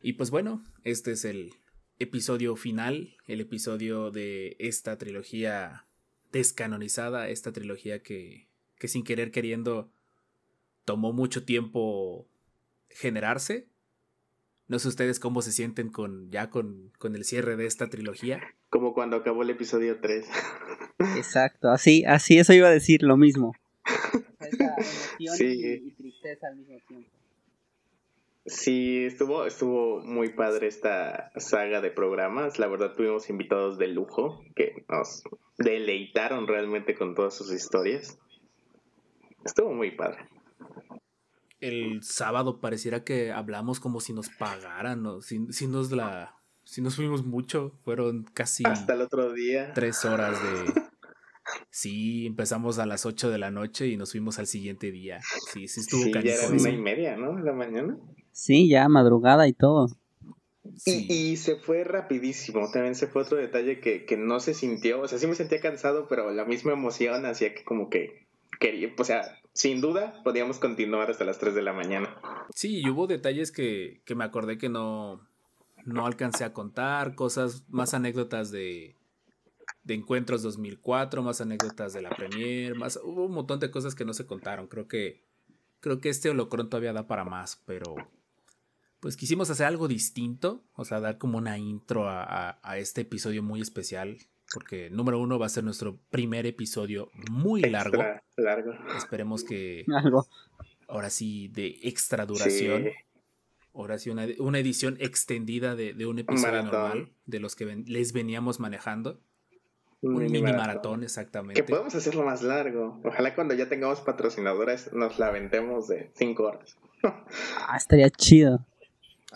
Y pues bueno, este es el episodio final, el episodio de esta trilogía descanonizada, esta trilogía que, que sin querer queriendo tomó mucho tiempo generarse. No sé ustedes cómo se sienten con ya con, con el cierre de esta trilogía. Como cuando acabó el episodio 3. Exacto, así, así eso iba a decir lo mismo. sí. y, tristeza al mismo tiempo. Sí, estuvo, estuvo muy padre esta saga de programas. La verdad tuvimos invitados de lujo que nos deleitaron realmente con todas sus historias. Estuvo muy padre. El sábado pareciera que hablamos como si nos pagaran, ¿no? si, si nos la, si nos fuimos mucho, fueron casi hasta el otro día. Tres horas de, Sí, empezamos a las 8 de la noche y nos fuimos al siguiente día. Sí, sí estuvo sí, ya era una y media, ¿no? La mañana. Sí, ya madrugada y todo. Y, se fue rapidísimo. También se fue otro detalle que, que, no se sintió. O sea, sí me sentía cansado, pero la misma emoción hacía que como que quería, o sea, sin duda podíamos continuar hasta las 3 de la mañana. Sí, y hubo detalles que, que me acordé que no, no alcancé a contar, cosas, más anécdotas de, de Encuentros 2004, más anécdotas de la Premier, más hubo un montón de cosas que no se contaron. Creo que creo que este holocron todavía da para más, pero pues quisimos hacer algo distinto, o sea, dar como una intro a, este episodio muy especial, porque número uno va a ser nuestro primer episodio muy largo. largo. Esperemos que algo. ahora sí de extra duración. Ahora sí, una, edición extendida de, un episodio normal, de los que les veníamos manejando. Un, mini, maratón. exactamente. Que podemos hacerlo más largo. Ojalá cuando ya tengamos patrocinadores nos la aventemos de 5 horas. ah, estaría chido.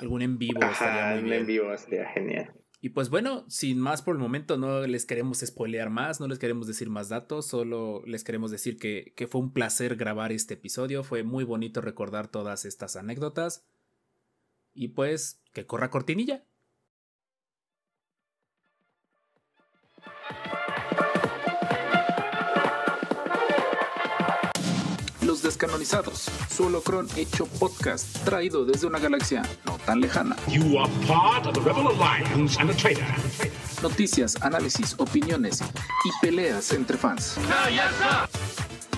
Algún en vivo estaría muy bien. en vivo estaría genial. Y pues bueno, sin más por el momento, no les queremos spoilear más, no les queremos decir más datos, solo les queremos decir que, que fue un placer grabar este episodio, fue muy bonito recordar todas estas anécdotas. Y pues, que corra cortinilla. Descanonizados. Su holocron hecho podcast, traído desde una galaxia no tan lejana. Noticias, análisis, opiniones y peleas entre fans.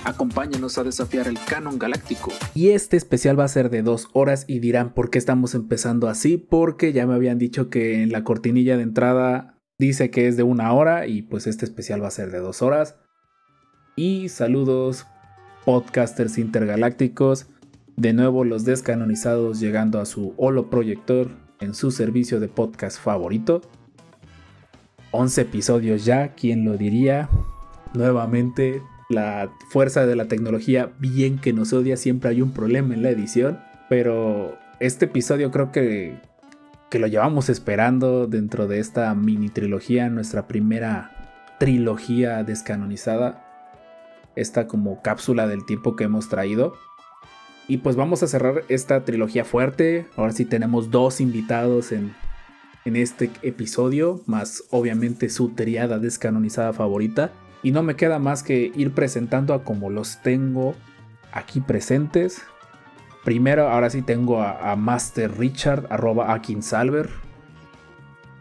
Acompáñenos a desafiar el canon galáctico. Y este especial va a ser de dos horas y dirán por qué estamos empezando así, porque ya me habían dicho que en la cortinilla de entrada dice que es de una hora y pues este especial va a ser de dos horas. Y saludos podcasters intergalácticos, de nuevo los descanonizados llegando a su holo proyector en su servicio de podcast favorito. 11 episodios ya, ¿quién lo diría? Nuevamente, la fuerza de la tecnología, bien que nos odia, siempre hay un problema en la edición, pero este episodio creo que, que lo llevamos esperando dentro de esta mini trilogía, nuestra primera trilogía descanonizada esta como cápsula del tiempo que hemos traído. Y pues vamos a cerrar esta trilogía fuerte. Ahora sí tenemos dos invitados en, en este episodio, más obviamente su triada descanonizada favorita. Y no me queda más que ir presentando a como los tengo aquí presentes. Primero, ahora sí tengo a, Master Richard, arroba Akinsalver.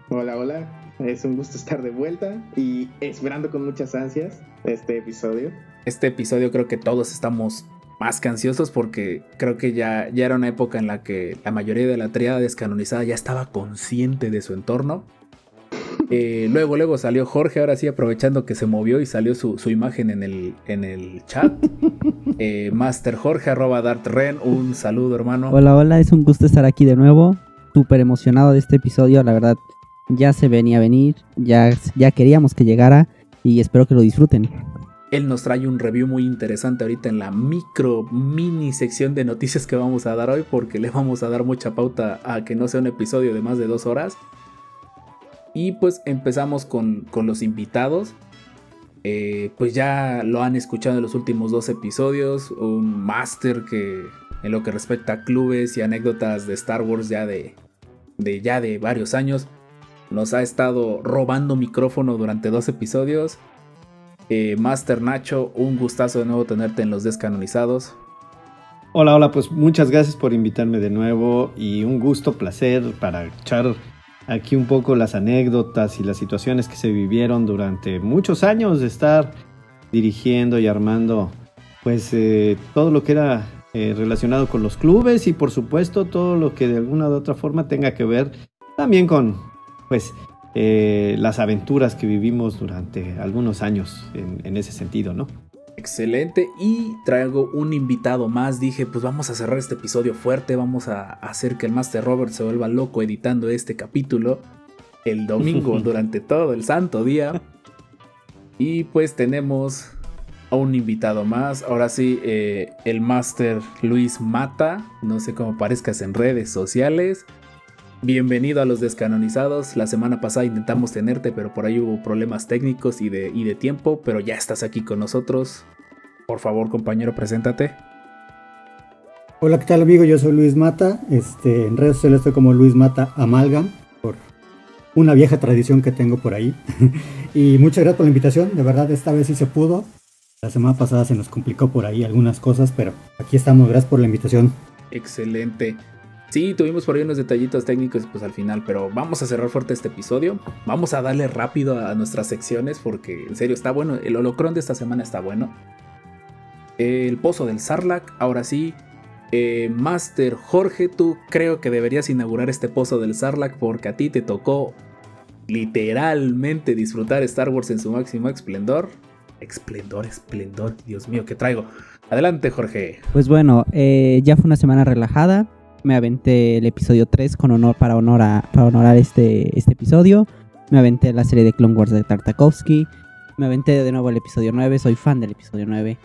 Hola, hola. Es un gusto estar de vuelta y esperando con muchas ansias este episodio este episodio creo que todos estamos más que ansiosos porque creo que ya, ya era una época en la que la mayoría de la triada descanonizada ya estaba consciente de su entorno. Eh, luego, luego salió Jorge, ahora sí aprovechando que se movió y salió su, imagen en el, en el chat. Eh, Master Jorge, arroba Ren, un saludo hermano. Hola, hola, es un gusto estar aquí de nuevo. Súper emocionado de este episodio, la verdad ya se venía a venir, ya, ya queríamos que llegara y espero que lo disfruten. Él nos trae un review muy interesante ahorita en la micro mini sección de noticias que vamos a dar hoy porque le vamos a dar mucha pauta a que no sea un episodio de más de dos horas. Y pues empezamos con, los invitados. Eh, pues ya lo han escuchado en los últimos dos episodios. Un máster que en lo que respecta a clubes y anécdotas de Star Wars ya de, de ya de varios años. Nos ha estado robando micrófono durante dos episodios. Eh, Master Nacho, un gustazo de nuevo tenerte en los descanonizados. Hola, hola, pues muchas gracias por invitarme de nuevo y un gusto, placer para echar aquí un poco las anécdotas y las situaciones que se vivieron durante muchos años de estar dirigiendo y armando pues eh, todo lo que era eh, relacionado con los clubes y por supuesto todo lo que de alguna u otra forma tenga que ver también con pues eh, las aventuras que vivimos durante algunos años en, en ese sentido, ¿no? Excelente. Y traigo un invitado más. Dije, pues vamos a cerrar este episodio fuerte. Vamos a hacer que el Master Robert se vuelva loco editando este capítulo el domingo durante todo el santo día. Y pues tenemos a un invitado más. Ahora sí, eh, el Master Luis Mata. No sé cómo parezcas en redes sociales. Bienvenido a los descanonizados. La semana pasada intentamos tenerte, pero por ahí hubo problemas técnicos y de, y de tiempo, pero ya estás aquí con nosotros. Por favor, compañero, preséntate. Hola, ¿qué tal amigo? Yo soy Luis Mata. Este, en redes sociales estoy como Luis Mata Amalgam, por una vieja tradición que tengo por ahí. y muchas gracias por la invitación. De verdad, esta vez sí se pudo. La semana pasada se nos complicó por ahí algunas cosas, pero aquí estamos. Gracias por la invitación. Excelente. Sí, tuvimos por ahí unos detallitos técnicos pues al final, pero vamos a cerrar fuerte este episodio. Vamos a darle rápido a nuestras secciones porque en serio está bueno. El holocrón de esta semana está bueno. El pozo del Sarlacc, ahora sí. Eh, Master Jorge, tú creo que deberías inaugurar este pozo del Sarlacc porque a ti te tocó literalmente disfrutar Star Wars en su máximo esplendor. Esplendor, esplendor, Dios mío, ¿qué traigo? Adelante, Jorge. Pues bueno, eh, ya fue una semana relajada me aventé el episodio 3 con honor para, honor para honorar este, este episodio. Me aventé la serie de Clone Wars de Tartakovsky. Me aventé de nuevo el episodio 9, soy fan del episodio 9.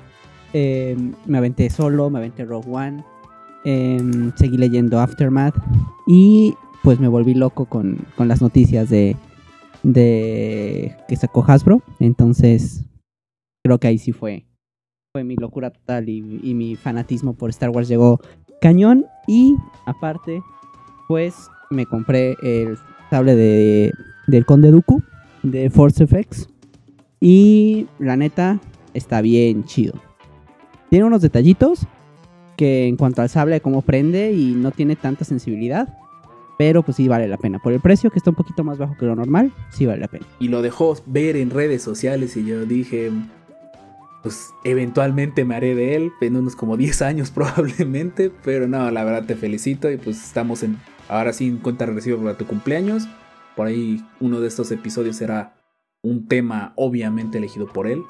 Eh, me aventé solo, me aventé Rogue One. Eh, seguí leyendo Aftermath. Y pues me volví loco con, con las noticias de, de que sacó Hasbro. Entonces creo que ahí sí fue, fue mi locura total y, y mi fanatismo por Star Wars llegó cañón. Y aparte, pues me compré el sable de, del Conde Dooku de Force Effects. Y la neta, está bien chido. Tiene unos detallitos que en cuanto al sable, cómo prende y no tiene tanta sensibilidad. Pero pues sí vale la pena. Por el precio, que está un poquito más bajo que lo normal, sí vale la pena. Y lo dejó ver en redes sociales y yo dije, pues eventualmente me haré de él, en unos como 10 años probablemente, pero no, la verdad te felicito y pues estamos en, ahora sí en cuenta regresiva para tu cumpleaños, por ahí uno de estos episodios será un tema obviamente elegido por él.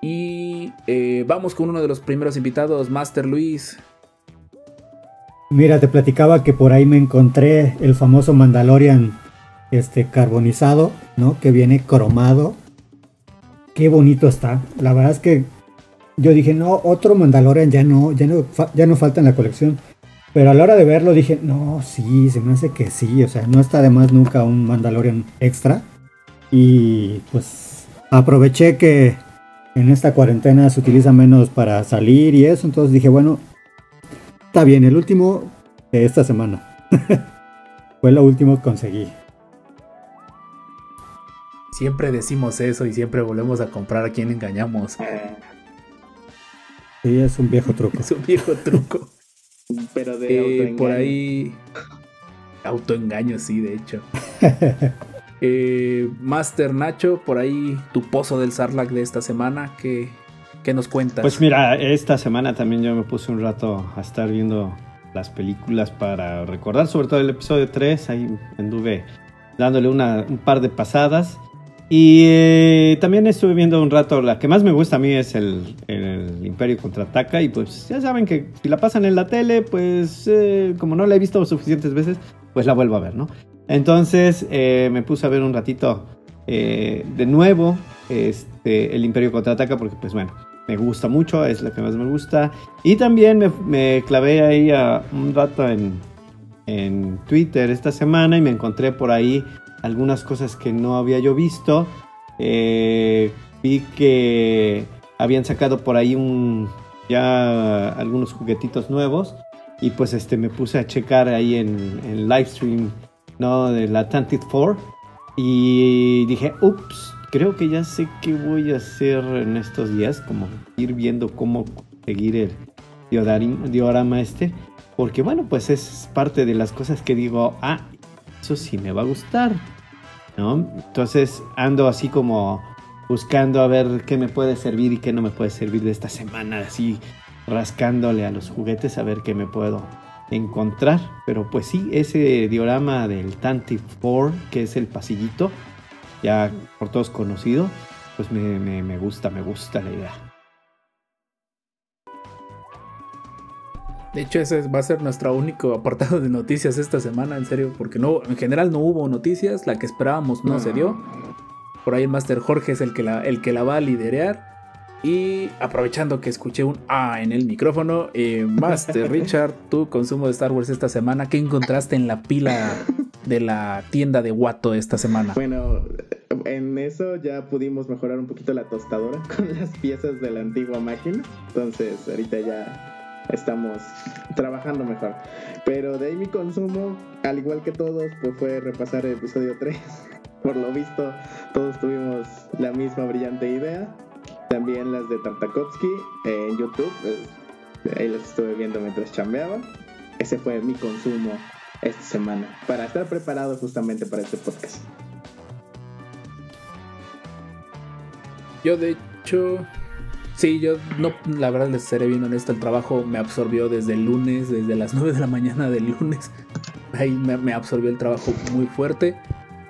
Y eh, vamos con uno de los primeros invitados, Master Luis. Mira, te platicaba que por ahí me encontré el famoso Mandalorian este carbonizado, ¿no? Que viene cromado qué bonito está. La verdad es que yo dije, no, otro Mandalorian ya no, ya no, ya no falta en la colección. Pero a la hora de verlo dije, no, sí, se me hace que sí. O sea, no está de más nunca un Mandalorian extra. Y pues aproveché que en esta cuarentena se utiliza menos para salir y eso. Entonces dije, bueno, está bien, el último de esta semana. Fue lo último que conseguí. Siempre decimos eso y siempre volvemos a comprar a quien engañamos. Sí, es un viejo truco. es un viejo truco. Pero de eh, por ahí. Autoengaño, sí, de hecho. eh, Master Nacho, por ahí tu pozo del Sarlacc de esta semana, ¿qué, ¿qué nos cuentas? Pues mira, esta semana también yo me puse un rato a estar viendo las películas para recordar, sobre todo el episodio 3, ahí anduve dándole una, un par de pasadas. Y eh, también estuve viendo un rato, la que más me gusta a mí es el, el, Imperio Contraataca y pues ya saben que si la pasan en la tele, pues eh, como no la he visto suficientes veces, pues la vuelvo a ver, ¿no? Entonces eh, me puse a ver un ratito de nuevo este, el Imperio Contraataca porque pues bueno, me gusta mucho, es la que más me gusta. Y también me, clavé ahí un rato en, en Twitter esta semana y me encontré por ahí algunas cosas que no había yo visto. Eh, vi que habían sacado por ahí un ya algunos juguetitos nuevos y pues este me puse a checar ahí en el live stream no del Atlantic 4 y dije ups creo que ya sé qué voy a hacer en estos días como ir viendo cómo seguir el, diorama este, porque bueno, pues es parte de las cosas que digo, ah, eso sí me va a gustar, ¿no? Entonces ando así como buscando a ver qué me puede servir y qué no me puede servir de esta semana, así rascándole a los juguetes a ver qué me puedo encontrar. Pero pues sí, ese diorama del Tanti 4, que es el pasillito, ya por todos conocido, pues me, me gusta, me gusta la idea. De hecho, ese va a ser nuestro único apartado de noticias esta semana, en serio, porque no, en general no hubo noticias, la que esperábamos no, se dio. Por ahí el Master Jorge es el que la, el que la va a liderear. Y aprovechando que escuché un A en el micrófono, eh, Master Richard, tu consumo de Star Wars esta semana, ¿qué encontraste en la pila de la tienda de Watto esta semana? Bueno, en eso ya pudimos mejorar un poquito la tostadora con las piezas de la antigua máquina. Entonces, ahorita ya estamos trabajando mejor. Pero de ahí mi consumo, al igual que todos, pues fue repasar el episodio 3. Por lo visto, todos tuvimos la misma brillante idea. También las de Tartakovsky en YouTube. Pues, ahí las estuve viendo mientras chambeaba. Ese fue mi consumo esta semana. Para estar preparado justamente para este podcast. Yo de hecho Sí, yo no, la verdad les seré bien honesto, el trabajo me absorbió desde el lunes, desde las 9 de la mañana del lunes. Ahí me, absorbió el trabajo muy fuerte.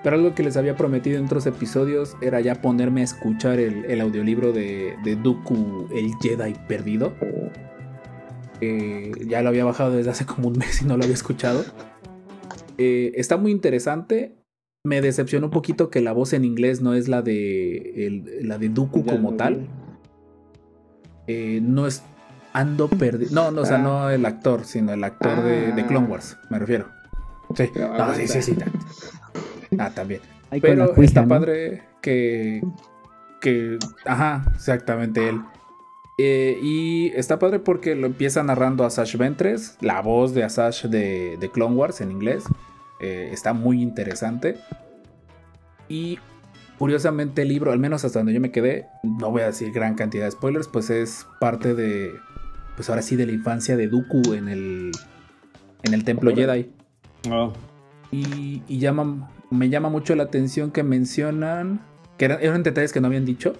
Pero algo que les había prometido en otros episodios era ya ponerme a escuchar el, audiolibro de, de, Dooku, el Jedi perdido. ya lo había bajado desde hace como un mes y no lo había escuchado. Eh, está muy interesante. Me decepcionó un poquito que la voz en inglés no es la de, la de Dooku como tal eh, no es. Ando perdido. No, no, o sea, no el actor, sino el actor de, de, Clone Wars, me refiero. Sí, no, sí, sí, sí. Ah, también. Pero está padre que. Que. Ajá, exactamente él. Eh, y está padre porque lo empieza narrando Asash Ventres, la voz de Asash de, de Clone Wars en inglés. Eh, está muy interesante. Y Curiosamente el libro, al menos hasta donde yo me quedé, no voy a decir gran cantidad de spoilers, pues es parte de, pues ahora sí, de la infancia de Dooku en el, en el templo Jedi. Oh. Y, llama, me llama mucho la atención que mencionan, que eran, detalles que no habían dicho.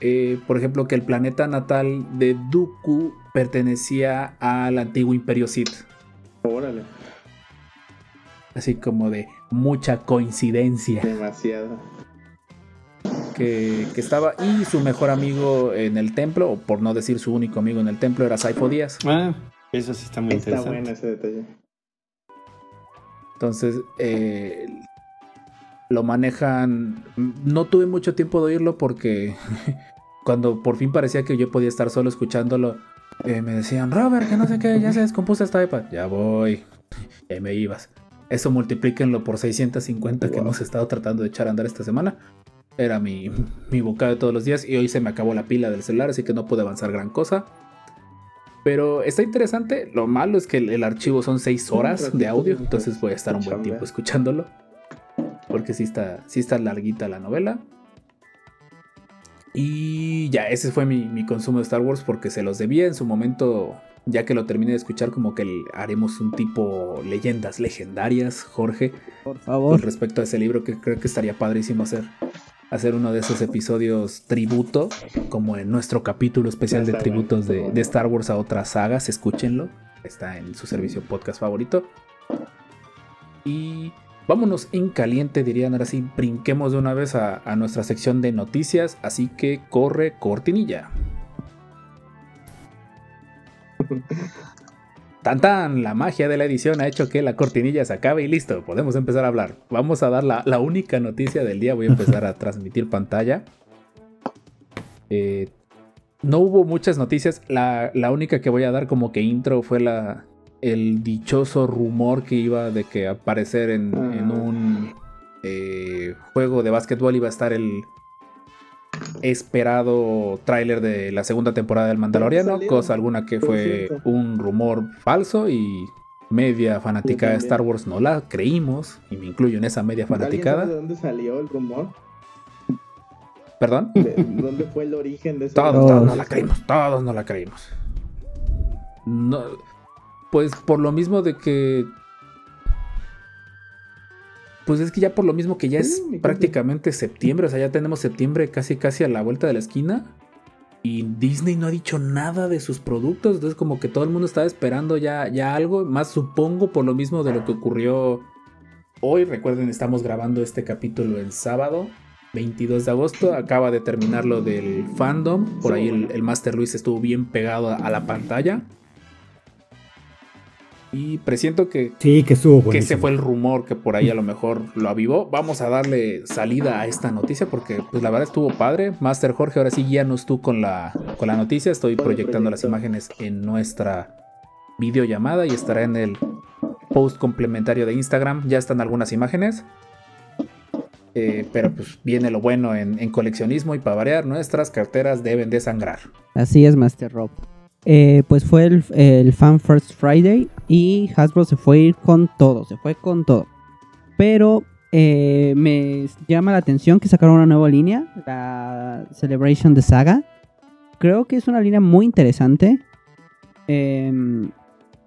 Eh, por ejemplo, que el planeta natal de Dooku pertenecía al antiguo Imperio Sith. Órale. Así como de mucha coincidencia. Demasiado que, estaba y su mejor amigo en el templo, o por no decir su único amigo en el templo, era Saifo Díaz. Ah, eso sí está muy interesante. Está bueno ese detalle. Entonces, eh, lo manejan. No tuve mucho tiempo de oírlo porque cuando por fin parecía que yo podía estar solo escuchándolo, eh, me decían, Robert, que no sé qué, ya se descompuso esta iPad. Ya voy. Y ahí me ibas. Eso multiplíquenlo por 650 que hemos estado tratando de echar a andar esta semana. Era mi, mi bocado de todos los días y hoy se me acabó la pila del celular, así que no pude avanzar gran cosa. Pero está interesante. Lo malo es que el, archivo son 6 horas de audio, entonces voy a estar un buen tiempo escuchándolo. Porque sí está, sí está larguita la novela. Y ya, ese fue mi, mi, consumo de Star Wars porque se los debía en su momento. Ya que lo terminé de escuchar, como que haremos un tipo leyendas legendarias, Jorge. Por favor. Con respecto a ese libro que creo que estaría padrísimo hacer hacer uno de esos episodios tributo, como en nuestro capítulo especial de tributos de, Star Wars a otras sagas, escúchenlo, está en su servicio podcast favorito. Y vámonos en caliente, dirían ahora sí, brinquemos de una vez a, a nuestra sección de noticias, así que corre cortinilla. Tan tan, la magia de la edición ha hecho que la cortinilla se acabe y listo, podemos empezar a hablar. Vamos a dar la, única noticia del día, voy a empezar a transmitir pantalla. Eh, no hubo muchas noticias, la, única que voy a dar como que intro fue la, el dichoso rumor que iba de que aparecer en, ah. un eh, juego de básquetbol iba a estar el esperado tráiler de la segunda temporada del Mandaloriano, cosa alguna que fue un rumor falso y media fanática de Star Wars no la creímos, y me incluyo en esa media fanaticada. ¿De dónde salió el rumor? ¿Perdón? ¿Dónde fue el origen de ese Todos, todos no la creímos, todos no la creímos. No, pues por lo mismo de que pues es que ya por lo mismo que ya es prácticamente septiembre, o sea, ya tenemos septiembre casi casi a la vuelta de la esquina. Y Disney no ha dicho nada de sus productos, entonces como que todo el mundo estaba esperando ya, ya algo, más supongo por lo mismo de lo que ocurrió hoy. Recuerden, estamos grabando este capítulo el sábado, 22 de agosto, acaba de terminar lo del fandom, por ahí el, Master Luis estuvo bien pegado a la pantalla. Y presiento que, sí, que, estuvo que ese fue el rumor que por ahí a lo mejor lo avivó. Vamos a darle salida a esta noticia porque pues la verdad estuvo padre. Master Jorge, ahora sí guíanos tú con la, con la noticia. Estoy proyectando las imágenes en nuestra videollamada y estará en el post complementario de Instagram. Ya están algunas imágenes. Eh, pero pues viene lo bueno en, en coleccionismo y para variar, nuestras carteras deben de sangrar. Así es, Master Rob. Eh, pues fue el, Fan First Friday y Hasbro se fue a ir con todo, se fue con todo. Pero eh, me llama la atención que sacaron una nueva línea, la Celebration de Saga. Creo que es una línea muy interesante. Em,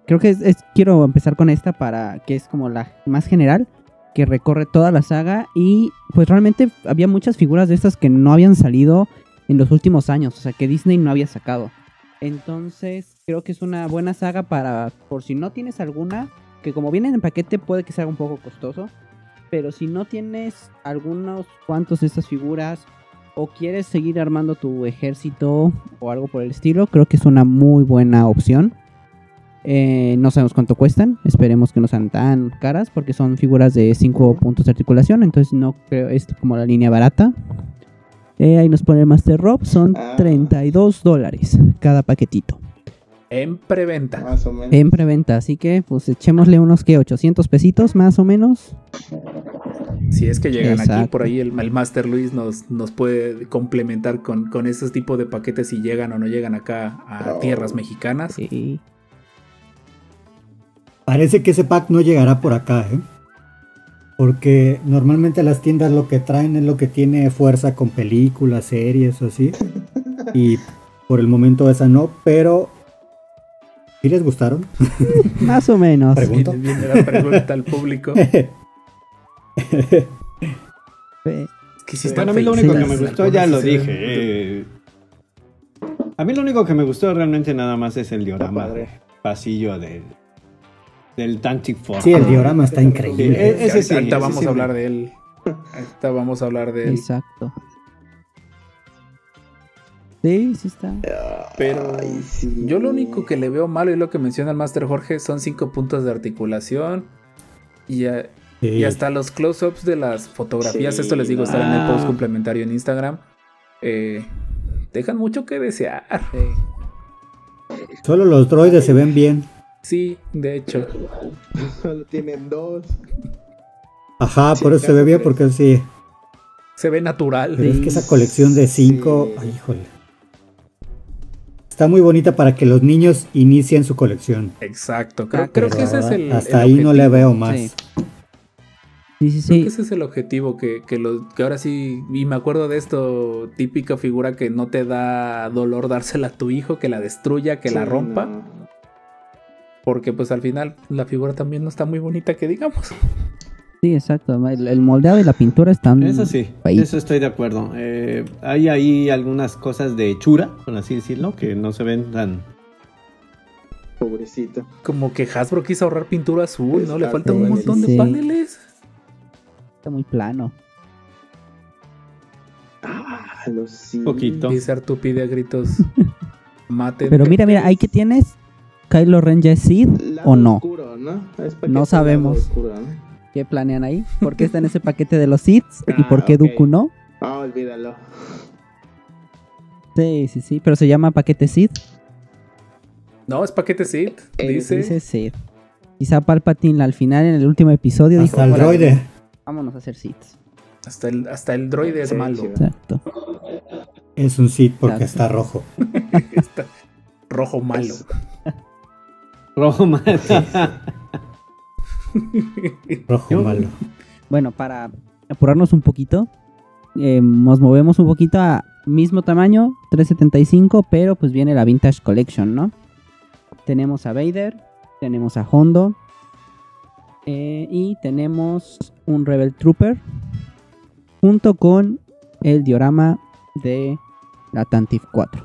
creo que quiero empezar con esta para que es como la más general, que recorre toda la saga y pues realmente había muchas figuras de estas que no habían salido en los últimos años, o sea que Disney no había sacado. Entonces, creo que es una buena saga para, por si no tienes alguna, que como vienen en paquete puede que sea un poco costoso, pero si no tienes algunos cuantos de estas figuras o quieres seguir armando tu ejército o algo por el estilo, creo que es una muy buena opción. Eh, no sabemos cuánto cuestan, esperemos que no sean tan caras porque son figuras de 5 puntos de articulación, entonces no creo es como la línea barata. Eh, ahí nos pone el Master Rob, son 32 ah. dólares cada paquetito. En preventa. Más o menos. En preventa, así que pues echémosle unos que 800 pesitos más o menos. Si es que llegan aquí, por ahí el, Master Luis nos, nos puede complementar con, con esos tipos de paquetes si llegan o no llegan acá a tierras mexicanas. Sí. Parece que ese pack no llegará por acá, ¿eh? Porque normalmente las tiendas lo que traen es lo que tiene fuerza con películas, series o así. Y por el momento esa no, pero ¿sí les gustaron? Más o menos. Pregunto. Viene, la pregunta al público. bueno, a mí lo único que me gustó, ya lo dije. Eh, a mí lo único que me gustó realmente nada más es el diorama pasillo de, del Tantic Force. Sí, el diorama está increíble. ese sí, ahorita vamos a hablar de él. Ahorita vamos a hablar de él. Exacto. Sí, sí está. Pero yo lo único que le veo malo y lo que menciona el Master Jorge son cinco puntos de articulación y, y hasta los close-ups de las fotografías. Esto les digo, estar en el post ah. complementario en Instagram. Eh, dejan mucho que desear. Solo los droides se ven bien. Sí, de hecho. Solo tienen dos. Ajá, por eso se ve bien, porque sí. Se ve natural. Pero es que esa colección de cinco. Ay, híjole. Está muy bonita para que los niños inicien su colección. Exacto, creo, que ese es el. Hasta ahí no le veo más. Sí. Sí, sí, sí. ese es el objetivo, que, que, que ahora sí, y me acuerdo de esto, típica figura que no te da dolor dársela a tu hijo, que la destruya, que la rompa. Porque pues al final la figura también no está muy bonita que digamos. Sí, exacto. El, moldeado y la pintura están. Eso sí, eso estoy de acuerdo. Eh, hay ahí algunas cosas de hechura, por así decirlo, que no se ven tan. Pobrecito. Como que Hasbro quiso ahorrar pintura azul, ¿no? Le falta un montón de paneles. Está muy plano. Ah, lo sí. Poquito. Dice Artu pide a gritos. Mate. Pero mira, mira, ahí que tienes Kylo Ren ya es Sid o no. ¿no? sabemos. ¿Qué planean ahí? ¿Por qué está en ese paquete de los Sids? ¿Y por qué ah, Dooku no? Ah, olvídalo. Sí, sí, sí, pero se llama paquete Sid. No, es paquete Sid, eh, dice. Dice Sid. Quizá Palpatine al final, en el último episodio, hasta el droide. Vámonos a hacer Sids. Hasta el, hasta el droide es malo. Exacto. Es un Sid porque está rojo. está rojo malo. Rojo malo. Rojo malo. Bueno, para apurarnos un poquito, eh, nos movemos un poquito a mismo tamaño, 375, pero pues viene la Vintage Collection, ¿no? tenemos a Vader, tenemos a Hondo eh, y tenemos un Rebel Trooper junto con el diorama de la Tantif 4.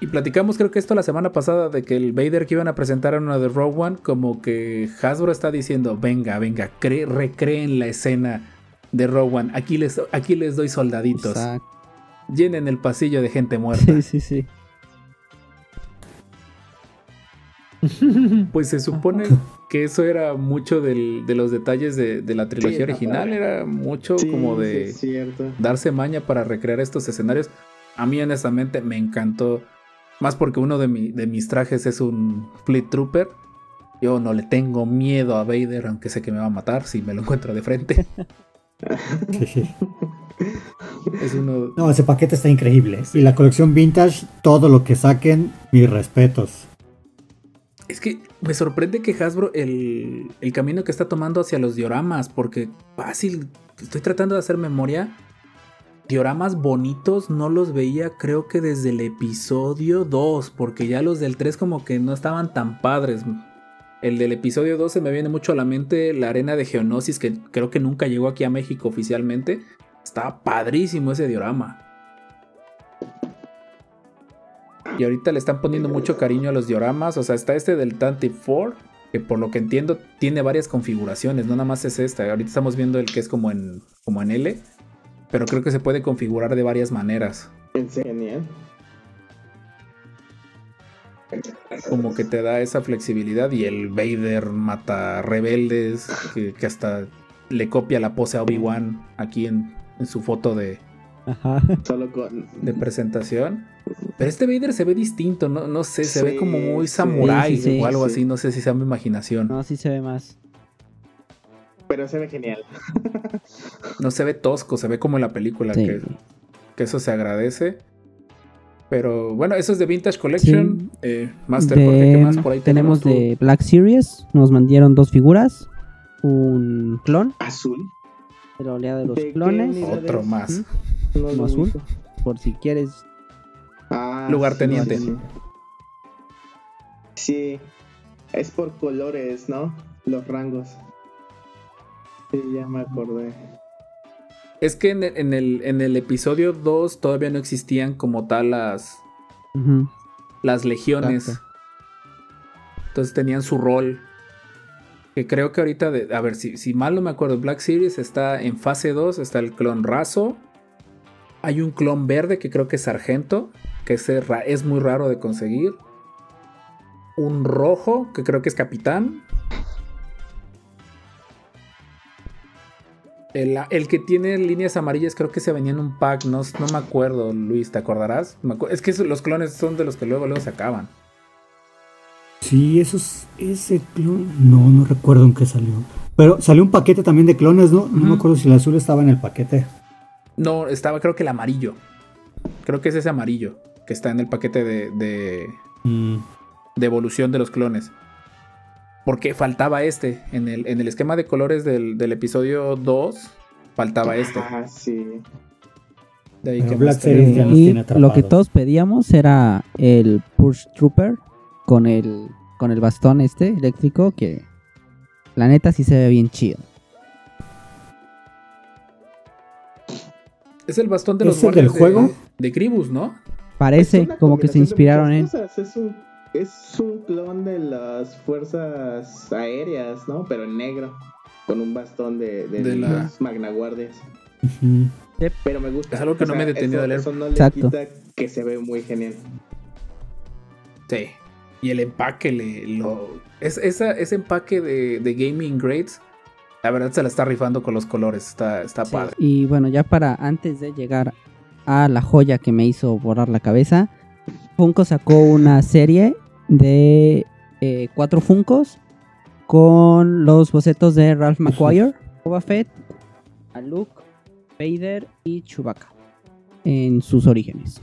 Y platicamos creo que esto la semana pasada de que el Vader que iban a presentar en una de Rogue One, como que Hasbro está diciendo, venga, venga, recreen la escena de Rogue One, aquí les, aquí les doy soldaditos. Llenen el pasillo de gente muerta. Sí, sí, sí. Pues se supone que eso era mucho de los detalles de, la trilogía original, era mucho como de darse maña para recrear estos escenarios. A mí honestamente me encantó más porque uno de, mis trajes es un Fleet Trooper. Yo no le tengo miedo a Vader, aunque sé que me va a matar si me lo encuentro de frente. es uno... No, ese paquete está increíble. Y la colección vintage, todo lo que saquen, mis respetos. Es que me sorprende que Hasbro el, el camino que está tomando hacia los dioramas, porque fácil, estoy tratando de hacer memoria dioramas bonitos no los veía creo que desde el episodio 2, porque ya los del 3 como que no estaban tan padres. El del episodio 2 se me viene mucho a la mente la arena de Geonosis, que creo que nunca llegó aquí a México oficialmente. Estaba padrísimo ese diorama. Y ahorita le están poniendo mucho cariño a los dioramas. O sea, está este del Tantive 4, que por lo que entiendo tiene varias configuraciones, no nada más es esta. Ahorita estamos viendo el que es como en, como en L pero creo que se puede configurar de varias maneras. Genial. Como que te da esa flexibilidad y el Vader mata rebeldes, que, hasta le copia la pose a Obi-Wan aquí en, su foto de, de presentación. Pero este Vader se ve distinto, no, no sé, se ve como muy samurai o algo así, no sé si sea mi imaginación. No, sí se ve más. Pero se ve genial. no se ve tosco, se ve como en la película, que, eso se agradece. Pero bueno, eso es de Vintage Collection. Eh, Master, ¿qué más por ahí tenemos? Tenemos de Black Series, nos mandaron dos figuras. Un clon. Azul. De la oleada de los clones. Otro más. azul. Por si quieres. Ah, Lugar teniente. sí, es por colores, ¿no? Los rangos. Sí, ya me acordé. Es que en el, en el, episodio 2 todavía no existían como tal las, las legiones. Entonces tenían su rol. Que creo que ahorita, a ver, si, si mal no me acuerdo, Black Series está en fase 2, está el clon raso. Hay un clon verde que creo que es sargento, que es, es muy raro de conseguir. Un rojo, que creo que es capitán. El, que tiene líneas amarillas creo que se venía en un pack, no, no me acuerdo, Luis, ¿te acordarás? es que los clones son de los que luego, luego se acaban. Sí, esos, ese clon, no, no recuerdo en qué salió. Pero salió un paquete también de clones, ¿no? No me acuerdo si el azul estaba en el paquete. No, estaba creo que el amarillo. Creo que es ese amarillo que está en el paquete de, de, mm. de evolución de los clones porque faltaba este. En el, en el esquema de colores del, episodio 2, faltaba este. Ah, sí. De ahí que y lo que todos pedíamos era el Push Trooper con el, con el bastón este eléctrico que la neta sí se ve bien chido. Es el bastón de los ¿Es del juego de, Gribus, ¿no? Parece como que se inspiraron en. Es un es un clon de las fuerzas aéreas, ¿no? Pero en negro, con un bastón de, de, las magnaguardias. Pero me gusta. Es algo que no me he detenido a leer. Eso no le quita que se ve muy genial. Sí. Y el empaque, le, lo, es, ese empaque de, de, Gaming Grades, la verdad se la está rifando con los colores. Está, está padre. Y bueno, ya para antes de llegar a la joya que me hizo borrar la cabeza, Funko sacó una serie de eh, cuatro Funcos con los bocetos de Ralph McQuire, Boba Fett, a Luke, Vader y Chewbacca en sus orígenes.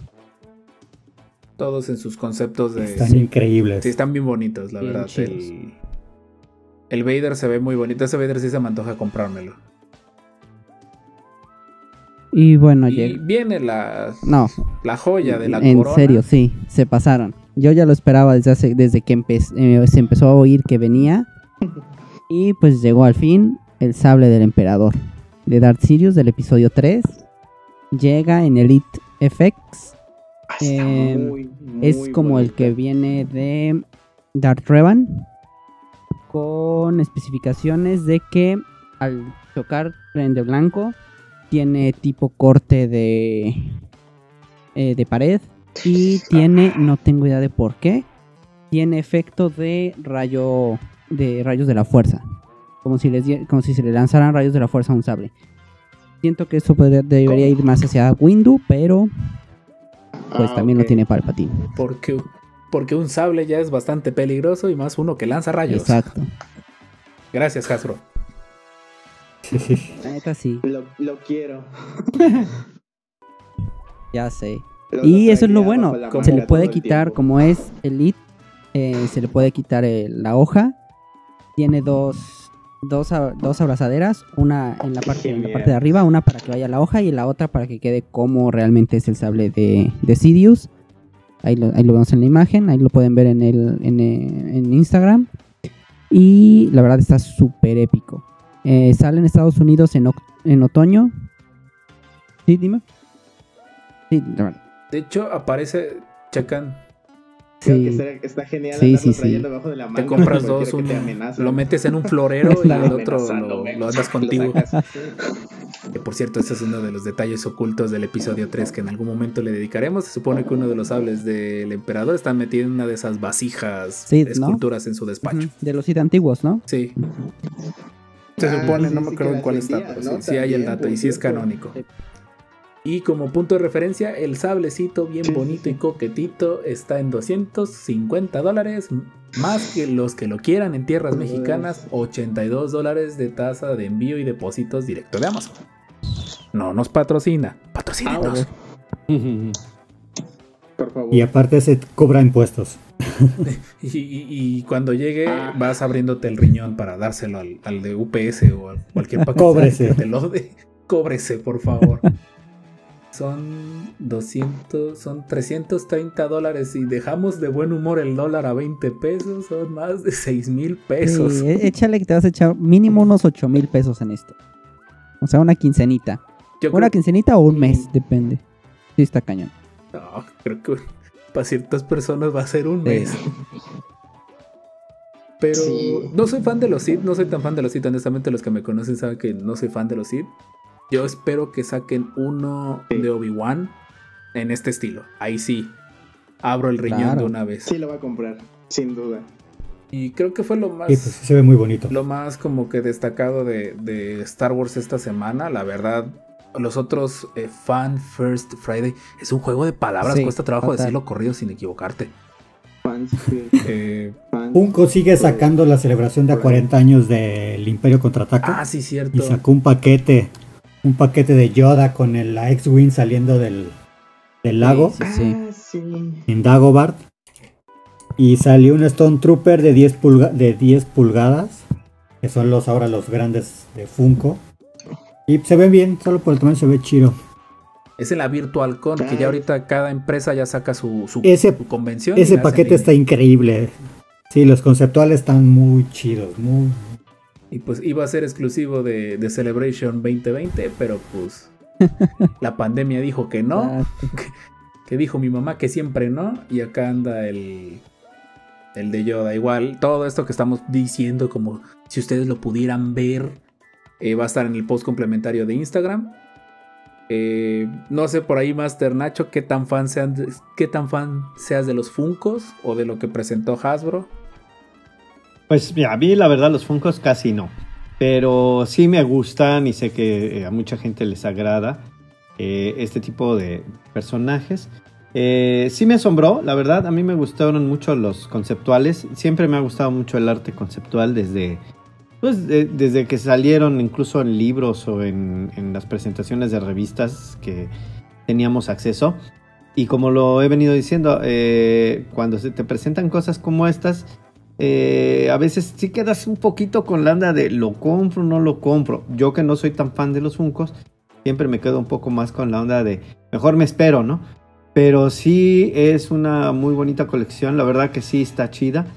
Todos en sus conceptos de. Están increíbles. Sí, están bien bonitos, la verdad. El, el, Vader se ve muy bonito. Ese Vader sí se me antoja comprármelo. Y bueno, Y llega. viene la, No, la joya de la en corona. serio, sí, se pasaron. Yo ya lo esperaba desde, hace- desde que empe- eh, se empezó a oír que venía. Y pues llegó al fin el sable del emperador. De Darth Sirius del episodio 3. Llega en Elite FX. Ah, Eh, muy, muy Es como el que viene de Darth Revan. Con especificaciones de que al chocar tren de blanco tiene tipo corte de, eh, de pared. Y tiene, no tengo idea de por qué, tiene efecto de rayo de rayos de la fuerza. Como si, les, como si se le lanzaran rayos de la fuerza a un sable. Siento que eso podría- debería ir más hacia Windu, pero pues Ah, también lo tiene Palpatine. Porque, porque un sable ya es bastante peligroso y más uno que lanza rayos. Exacto. Gracias, Hasbro. La neta sí, Lo, lo quiero. ya sé. Y eso es lo bueno. Se le puede quitar, como es Elite, eh, se le puede quitar eh, la hoja. Tiene dos, dos, dos abrazaderas, una en la, parte, en la parte de arriba, una para que vaya la hoja y la otra para que quede como realmente es el sable de, de Sidious. Ahí lo, ahí lo vemos en la imagen, ahí lo pueden ver en, el, en, eh, en Instagram. Y la verdad está súper épico. Eh, sale en Estados Unidos en, en otoño. Sí, dime. Sí, la verdad. De hecho, aparece, que Sí. está, está genial Sí, andarlo sí, sí. trayendo abajo de la manga. te compras dos, te amenace. lo metes en un florero y el otro lo, lo andas contigo. Que por cierto, ese es uno de los detalles ocultos del episodio 3 que en algún momento le dedicaremos. Se supone que uno de los sables del emperador está metido en una de esas vasijas, Sí, ¿no? esculturas en su despacho. De los antiguos, ¿no? Sí. Se Ah, supone, sí, no me que acuerdo en cuál está, pero ¿no? sí, sí hay el dato y sí es cierto. Y como punto de referencia, el sablecito bien Sí, bonito sí. y coquetito está en 250 dólares, más que los que lo quieran en tierras mexicanas, 82 dólares de tasa de envío y depósitos directo de Amazon. No nos patrocina, patrocínenos. Por favor. Y aparte se cobra impuestos. Y, y- y cuando llegue, Ah. vas abriéndote el riñón para dárselo al, al de UPS o a cualquier paquete Cóbrese. que te lo dé. Cóbrese, por favor. Son 200, son 330 dólares. Y dejamos de buen humor el dólar a 20 pesos. Son más de 6 mil pesos. Sí, e- échale que te vas a echar mínimo unos 8 mil pesos en esto. O sea, una quincenita. Yo Una creo, quincenita o un mes, depende. Sí, está cañón. no, creo que para ciertas personas va a ser un Sí. mes. Pero Sí. no soy fan de los Sith, no soy tan fan de los Sith. Honestamente, los que me conocen saben que no soy fan de los Sith. Yo espero que saquen uno Sí. de Obi-Wan en este estilo. Ahí sí, abro el riñón Claro. de una vez. Sí lo va a comprar, sin duda. Y creo que fue lo más, Y pues se ve muy bonito. lo más como que destacado de, de Star Wars esta semana. La verdad, los otros eh, Fan First Friday es un juego de palabras. Sí, cuesta trabajo total. decirlo corrido sin equivocarte. Eh. Funko sigue sacando la celebración de ahí. 40 años del Imperio Contraataca. ah, sí, y cierto. sacó un paquete, un paquete de Yoda con el, la X-Wing saliendo del, del lago Sí, sí. Ah, sí. en Dagobah. Y salió un Stone Trooper de 10, pulga- de 10 pulgadas, que son los ahora los grandes de Funko. Y se ven bien, solo por el tamaño se ve chido. Es en la Virtual Con, que ya ahorita cada empresa ya saca su, su, Ese- su convención. Ese paquete está increíble. Sí, los conceptuales están muy chidos, muy... Y pues iba a ser exclusivo de, de Celebration 2020, pero pues la pandemia dijo que no, Ah, que dijo mi mamá que siempre no, y acá anda el, el de Yoda. Igual, todo esto que estamos diciendo, como si ustedes lo pudieran ver, eh, va a estar en el post complementario de Instagram. Eh, no sé por ahí, Master Nacho, qué tan fan sean qué tan fan seas de los Funcos o de lo que presentó Hasbro. Pues mira, a mí la verdad los Funkos casi no. Pero sí me gustan y sé que eh, a mucha gente les agrada eh, este tipo de personajes. Eh, sí me asombró, la verdad, a mí me gustaron mucho los conceptuales. Siempre me ha gustado mucho el arte conceptual desde, pues, de- desde que salieron incluso en libros o en, en las presentaciones de revistas que teníamos acceso. Y como lo he venido diciendo, eh, cuando se te presentan cosas como estas, eh, a veces sí quedas un poquito con la anda de lo compro no lo compro. Yo que no soy tan fan de los Funcos, siempre me quedo un poco más con la onda de mejor me espero, ¿no? Pero sí es una muy bonita colección, la verdad que sí está chida.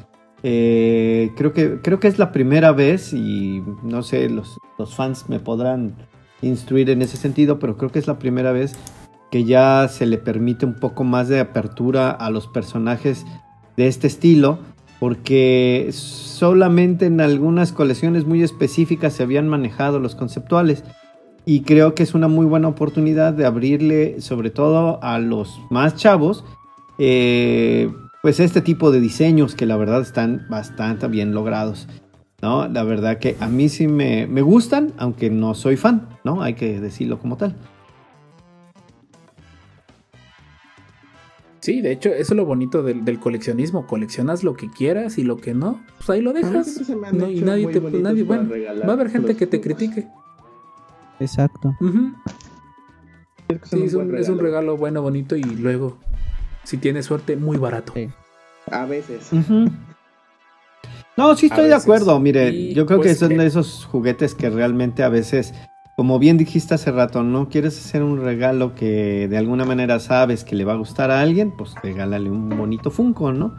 Eh, creo, que, creo que es la primera vez y no sé, los, los fans me podrán instruir en ese sentido, pero creo que es la primera vez que ya se le permite un poco más de apertura a los personajes de este estilo, porque solamente en algunas colecciones muy específicas se habían manejado los conceptuales. Y creo que es una muy buena oportunidad de abrirle, sobre todo a los más chavos, eh, pues este tipo de diseños que la verdad están bastante bien logrados. ¿no? La verdad que a mí sí me, me gustan, aunque no soy fan, ¿no? Hay que decirlo como tal. Sí, de hecho, eso es lo bonito del, coleccionismo. Coleccionas lo que quieras y lo que no, pues ahí lo dejas. y nadie te. Nadie, bueno, va a haber gente que te critique. Exacto. Sí, es un, regalo bueno, bonito y luego, si tienes suerte, muy barato. A veces. No, sí estoy de acuerdo. Mire, yo creo que pues, son de esos juguetes que realmente a veces como bien dijiste hace rato, ¿no? ¿Quieres hacer un regalo que de alguna manera sabes que le va a gustar a alguien? Pues regálale un bonito Funko, ¿no?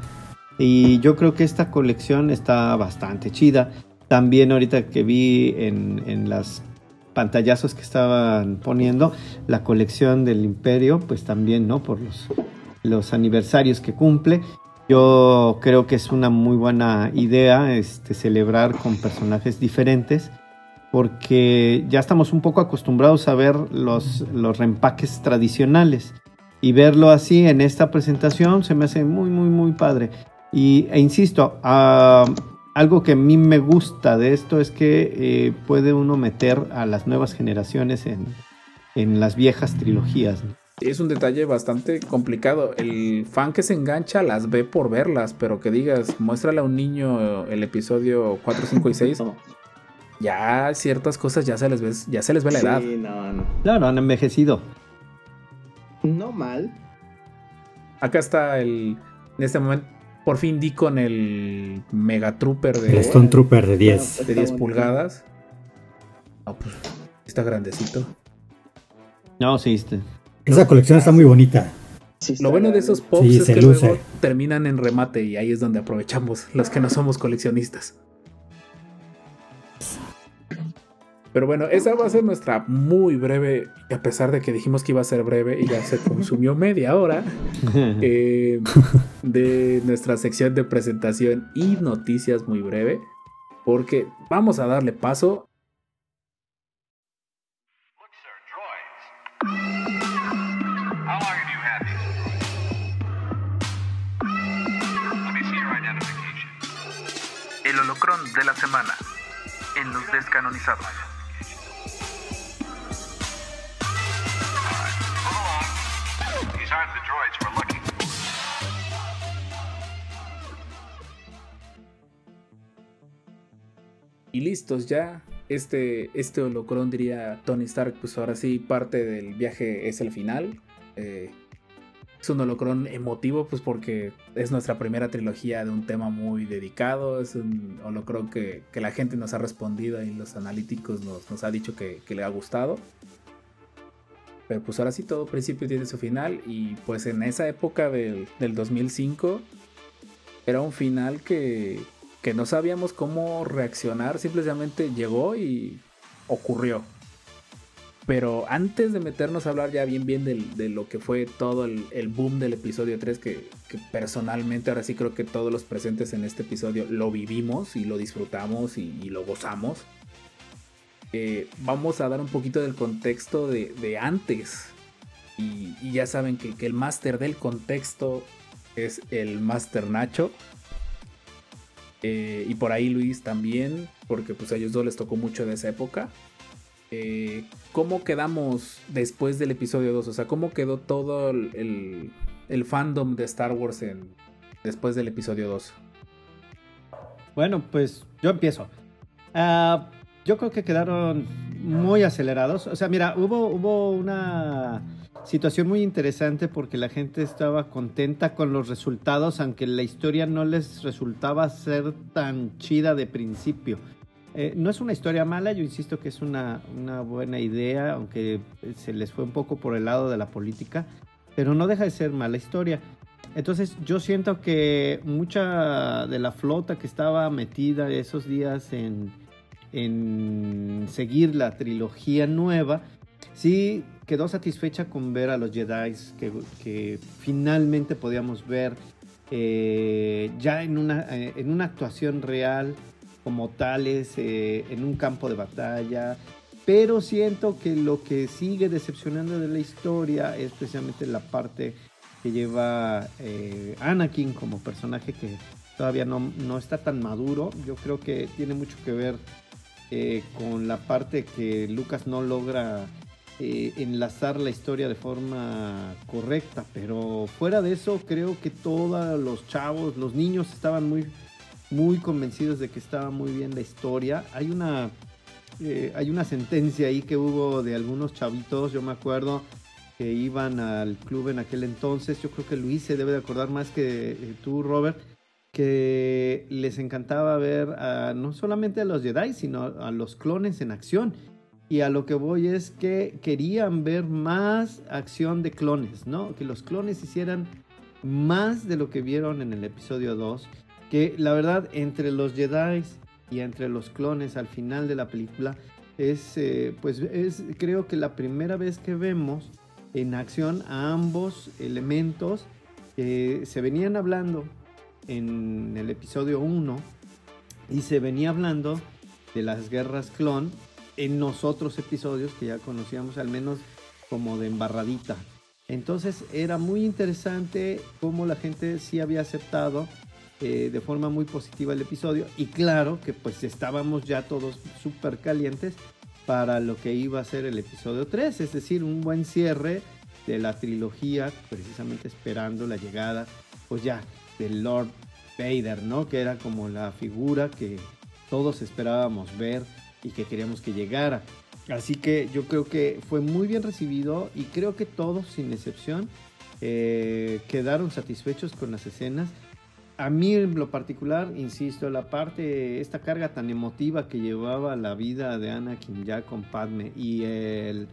Y yo creo que esta colección está bastante chida. También ahorita que vi en, en las pantallazos que estaban poniendo, la colección del Imperio, pues también, ¿no? Por los, los aniversarios que cumple. Yo creo que es una muy buena idea este, celebrar con personajes diferentes porque ya estamos un poco acostumbrados a ver los, los reempaques tradicionales y verlo así en esta presentación se me hace muy, muy, muy padre. Y, e insisto, algo que a mí me gusta de esto es que eh, puede uno meter a las nuevas generaciones en, en las viejas trilogías. Es un detalle bastante complicado. El fan que se engancha las ve por verlas, pero que digas, muéstrale a un niño el episodio 4, 5 y 6 ya ciertas cosas ya se les ve, ya se les ve la edad. No, no. Claro, han envejecido. No mal. Acá está el. En este momento, por fin di con el Mega Trooper de. El Stone Trooper de 10. de 10 pulgadas. No, pues. Está grandecito. No, sí, este. Esa colección está muy bonita. Lo bueno de esos pops es que luego terminan en remate y ahí es donde aprovechamos los que no somos coleccionistas. Pero bueno, esa va a ser nuestra muy breve, a pesar de que dijimos que iba a ser breve y ya se consumió media hora, eh, de nuestra sección de presentación y noticias muy breve, porque vamos a darle paso. El holocrón de la semana en los descanonizados. Y listos ya. Este, este holocrón, diría Tony Stark, pues ahora sí, parte del viaje es el final. Eh, es un holocrón emotivo, pues porque es nuestra primera trilogía de un tema muy dedicado. Es un holocrón que, la gente nos ha respondido y los analíticos nos, nos ha dicho que, que le ha gustado. Pero pues ahora sí todo principio tiene su final y pues en esa época del, 2005 era un final que, que no sabíamos cómo reaccionar, simplemente llegó y ocurrió. Pero antes de meternos a hablar ya bien bien de, lo que fue todo el, boom del episodio 3, que, personalmente ahora sí creo que todos los presentes en este episodio lo vivimos y lo disfrutamos y lo gozamos. Eh, vamos a dar un poquito del contexto de, antes. Y, ya saben que, el máster del contexto es el máster Nacho. Eh, y por ahí Luis también, porque pues a ellos dos les tocó mucho de esa época. Eh, ¿Cómo quedamos después del episodio 2? O sea, ¿cómo quedó todo el, fandom de Star Wars en, después del episodio 2? Bueno, pues yo empiezo. Ah, yo creo que quedaron muy acelerados. O sea, mira, hubo, hubo una situación muy interesante porque la gente estaba contenta con los resultados, aunque la historia no les resultaba ser tan chida de principio. Eh, no es una historia mala, yo insisto que es una, una buena idea, aunque se les fue un poco por el lado de la política, pero no deja de ser mala historia. Entonces yo siento que mucha de la flota que estaba metida esos días en, en seguir la trilogía nueva, sí quedó satisfecha con ver a los Jedi que, finalmente podíamos ver eh, ya en una, eh, en una actuación real como tales, eh, en un campo de batalla. Pero siento que lo que sigue decepcionando de la historia es precisamente la parte que lleva Anakin como personaje que todavía no, no, está tan maduro. Yo creo que tiene mucho que ver con la parte que Lucas no logra eh, enlazar la historia de forma correcta, pero fuera de eso creo que todos los chavos, los niños estaban muy, muy convencidos de que estaba muy bien la historia. Hay una, eh, hay una sentencia ahí que hubo de algunos chavitos, yo me acuerdo que iban al club en aquel entonces, yo creo que Luis se debe de acordar más que eh, tú, Robert, que les encantaba ver no solamente a los Jedi, sino a los clones en acción y a lo que voy es que querían ver más acción de clones, ¿no? Que los clones hicieran más de lo que vieron en el episodio 2. Que la verdad, entre los Jedi y entre los clones al final de la película, es, eh, pues es creo que la primera vez que vemos en acción a ambos elementos que se venían hablando en el episodio 1 y se venía hablando de las guerras clon en nosotros episodios que ya conocíamos al menos como de embarradita. Entonces era muy interesante cómo la gente sí había aceptado eh, de forma muy positiva el episodio y claro que pues estábamos ya todos súper calientes para lo que iba a ser el episodio 3, es decir, un buen cierre de la trilogía, precisamente esperando la llegada pues ya del Lord Vader, ¿no? Que era como la figura que todos esperábamos ver y que queríamos que llegara. Así que yo creo que fue muy bien recibido y creo que todos, sin excepción, eh, quedaron satisfechos con las escenas. A mí en lo particular, insisto, la parte, esta carga tan emotiva que llevaba la vida de Anakin ya con Padme y el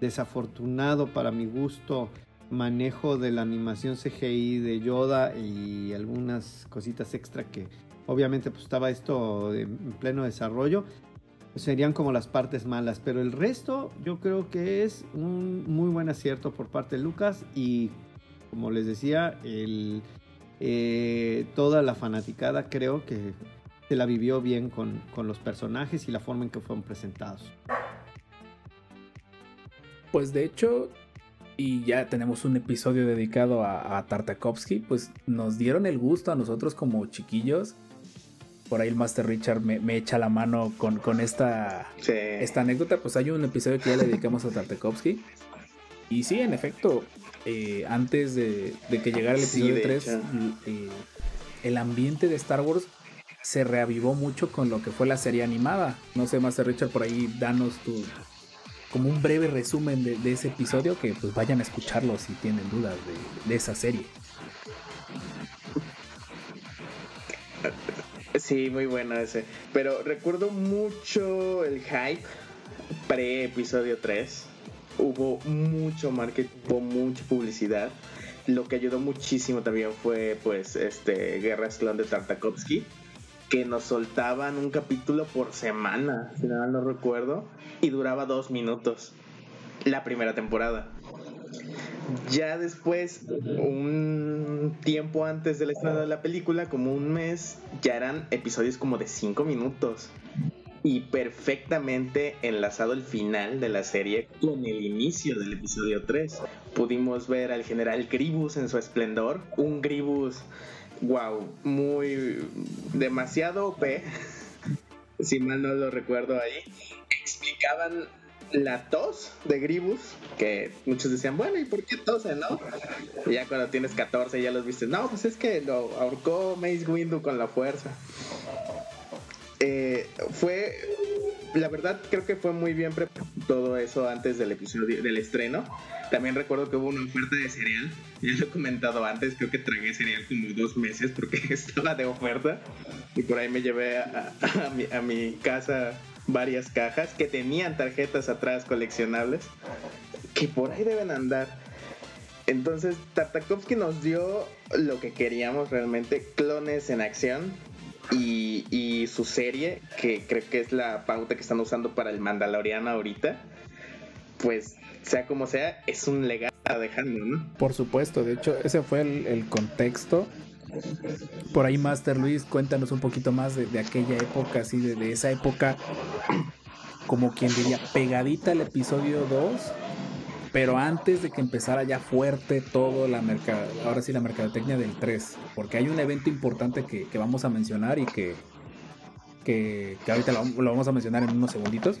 desafortunado para mi gusto manejo de la animación CGI de Yoda y algunas cositas extra que obviamente pues estaba esto en pleno desarrollo serían como las partes malas, pero el resto yo creo que es un muy buen acierto por parte de Lucas y como les decía, eh, toda la fanaticada creo que se la vivió bien con, los personajes y la forma en que fueron presentados. Pues de hecho, y ya tenemos un episodio dedicado a, a Tartakovsky, pues nos dieron el gusto a nosotros como chiquillos por ahí el Master Richard me, echa la mano con, esta, esta anécdota, pues hay un episodio que ya le dedicamos a Tartakovsky. Y sí, en efecto, eh, antes de, que llegara el episodio 3, eh, el ambiente de Star Wars se reavivó mucho con lo que fue la serie animada. No sé, Master Richard, por ahí danos tu como un breve resumen de, ese episodio, que pues vayan a escucharlo si tienen dudas de, esa serie. Sí, muy bueno ese. Pero recuerdo mucho el hype pre-episodio 3. Hubo mucho marketing, hubo mucha publicidad. Lo que ayudó muchísimo también fue pues este Guerra de Tartakovsky que nos soltaban un capítulo por semana, si no no recuerdo, y duraba dos minutos la primera temporada. Ya después, un tiempo antes del estreno de la película, como un mes, ya eran episodios como de 5 minutos. Y perfectamente enlazado el final de la serie con el inicio del episodio 3. Pudimos ver al general Gribus en su esplendor. Un Gribus, wow, muy. demasiado OP. si mal no lo recuerdo ahí. Explicaban la tos de Gribus, que muchos decían, bueno, ¿y por qué tose, no? Y ya cuando tienes 14 ya los viste, no, pues es que lo ahorcó Mace Windu con la fuerza. Eh, fue la verdad creo que fue muy bien preparado todo eso antes del episodio del estreno. También recuerdo que hubo una oferta de cereal. Ya lo he comentado antes, creo que tragué cereal como dos meses porque estaba de oferta. Y por ahí me llevé a, mi, a mi casa varias cajas que tenían tarjetas atrás coleccionables. Que por ahí deben andar. Entonces, Tartakovsky nos dio lo que queríamos realmente, clones en acción, y, su serie, que creo que es la pauta que están usando para el Mandaloriano ahorita, pues sea como sea, es un legado dejando, ¿no? Por supuesto, de hecho, ese fue el, contexto. Por ahí, Master Luis, cuéntanos un poquito más de, aquella época, así, de, de, esa época, como quien diría, pegadita al episodio 2 pero antes de que empezara ya fuerte todo la mercado, ahora sí la mercadotecnia del 3, porque hay un evento importante que, vamos a mencionar y que, que, ahorita lo, vamos a mencionar en unos segunditos,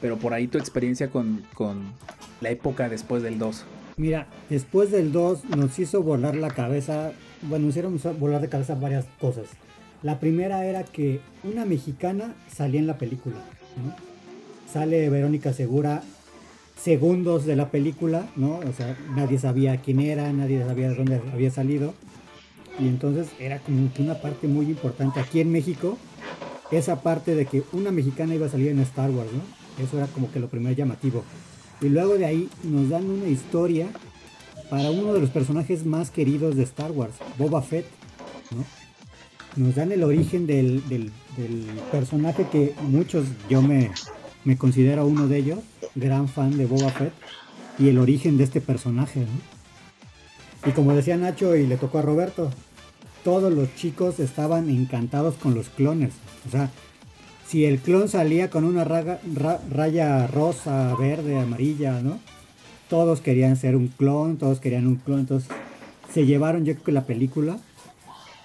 pero por ahí tu experiencia con, con la época después del 2. Mira, después del 2 nos hizo volar la cabeza, bueno, nos hicieron volar de cabeza varias cosas. La primera era que una mexicana salía en la película. Sale Verónica Segura segundos de la película, ¿no? O sea, nadie sabía quién era, nadie sabía de dónde había salido. Y entonces era como que una parte muy importante aquí en México, esa parte de que una mexicana iba a salir en Star Wars, ¿no? Eso era como que lo primer llamativo. Y luego de ahí nos dan una historia para uno de los personajes más queridos de Star Wars, Boba Fett, ¿no? Nos dan el origen del, del personaje que muchos, yo me, me considero uno de ellos, gran fan de Boba Fett y el origen de este personaje. Y como decía Nacho y le tocó a Roberto, todos los chicos estaban encantados con los clones. O sea, si el clon salía con una raya rosa, verde, amarilla, ¿no? Todos querían ser un clon, todos querían un clon, entonces se llevaron yo creo que la película.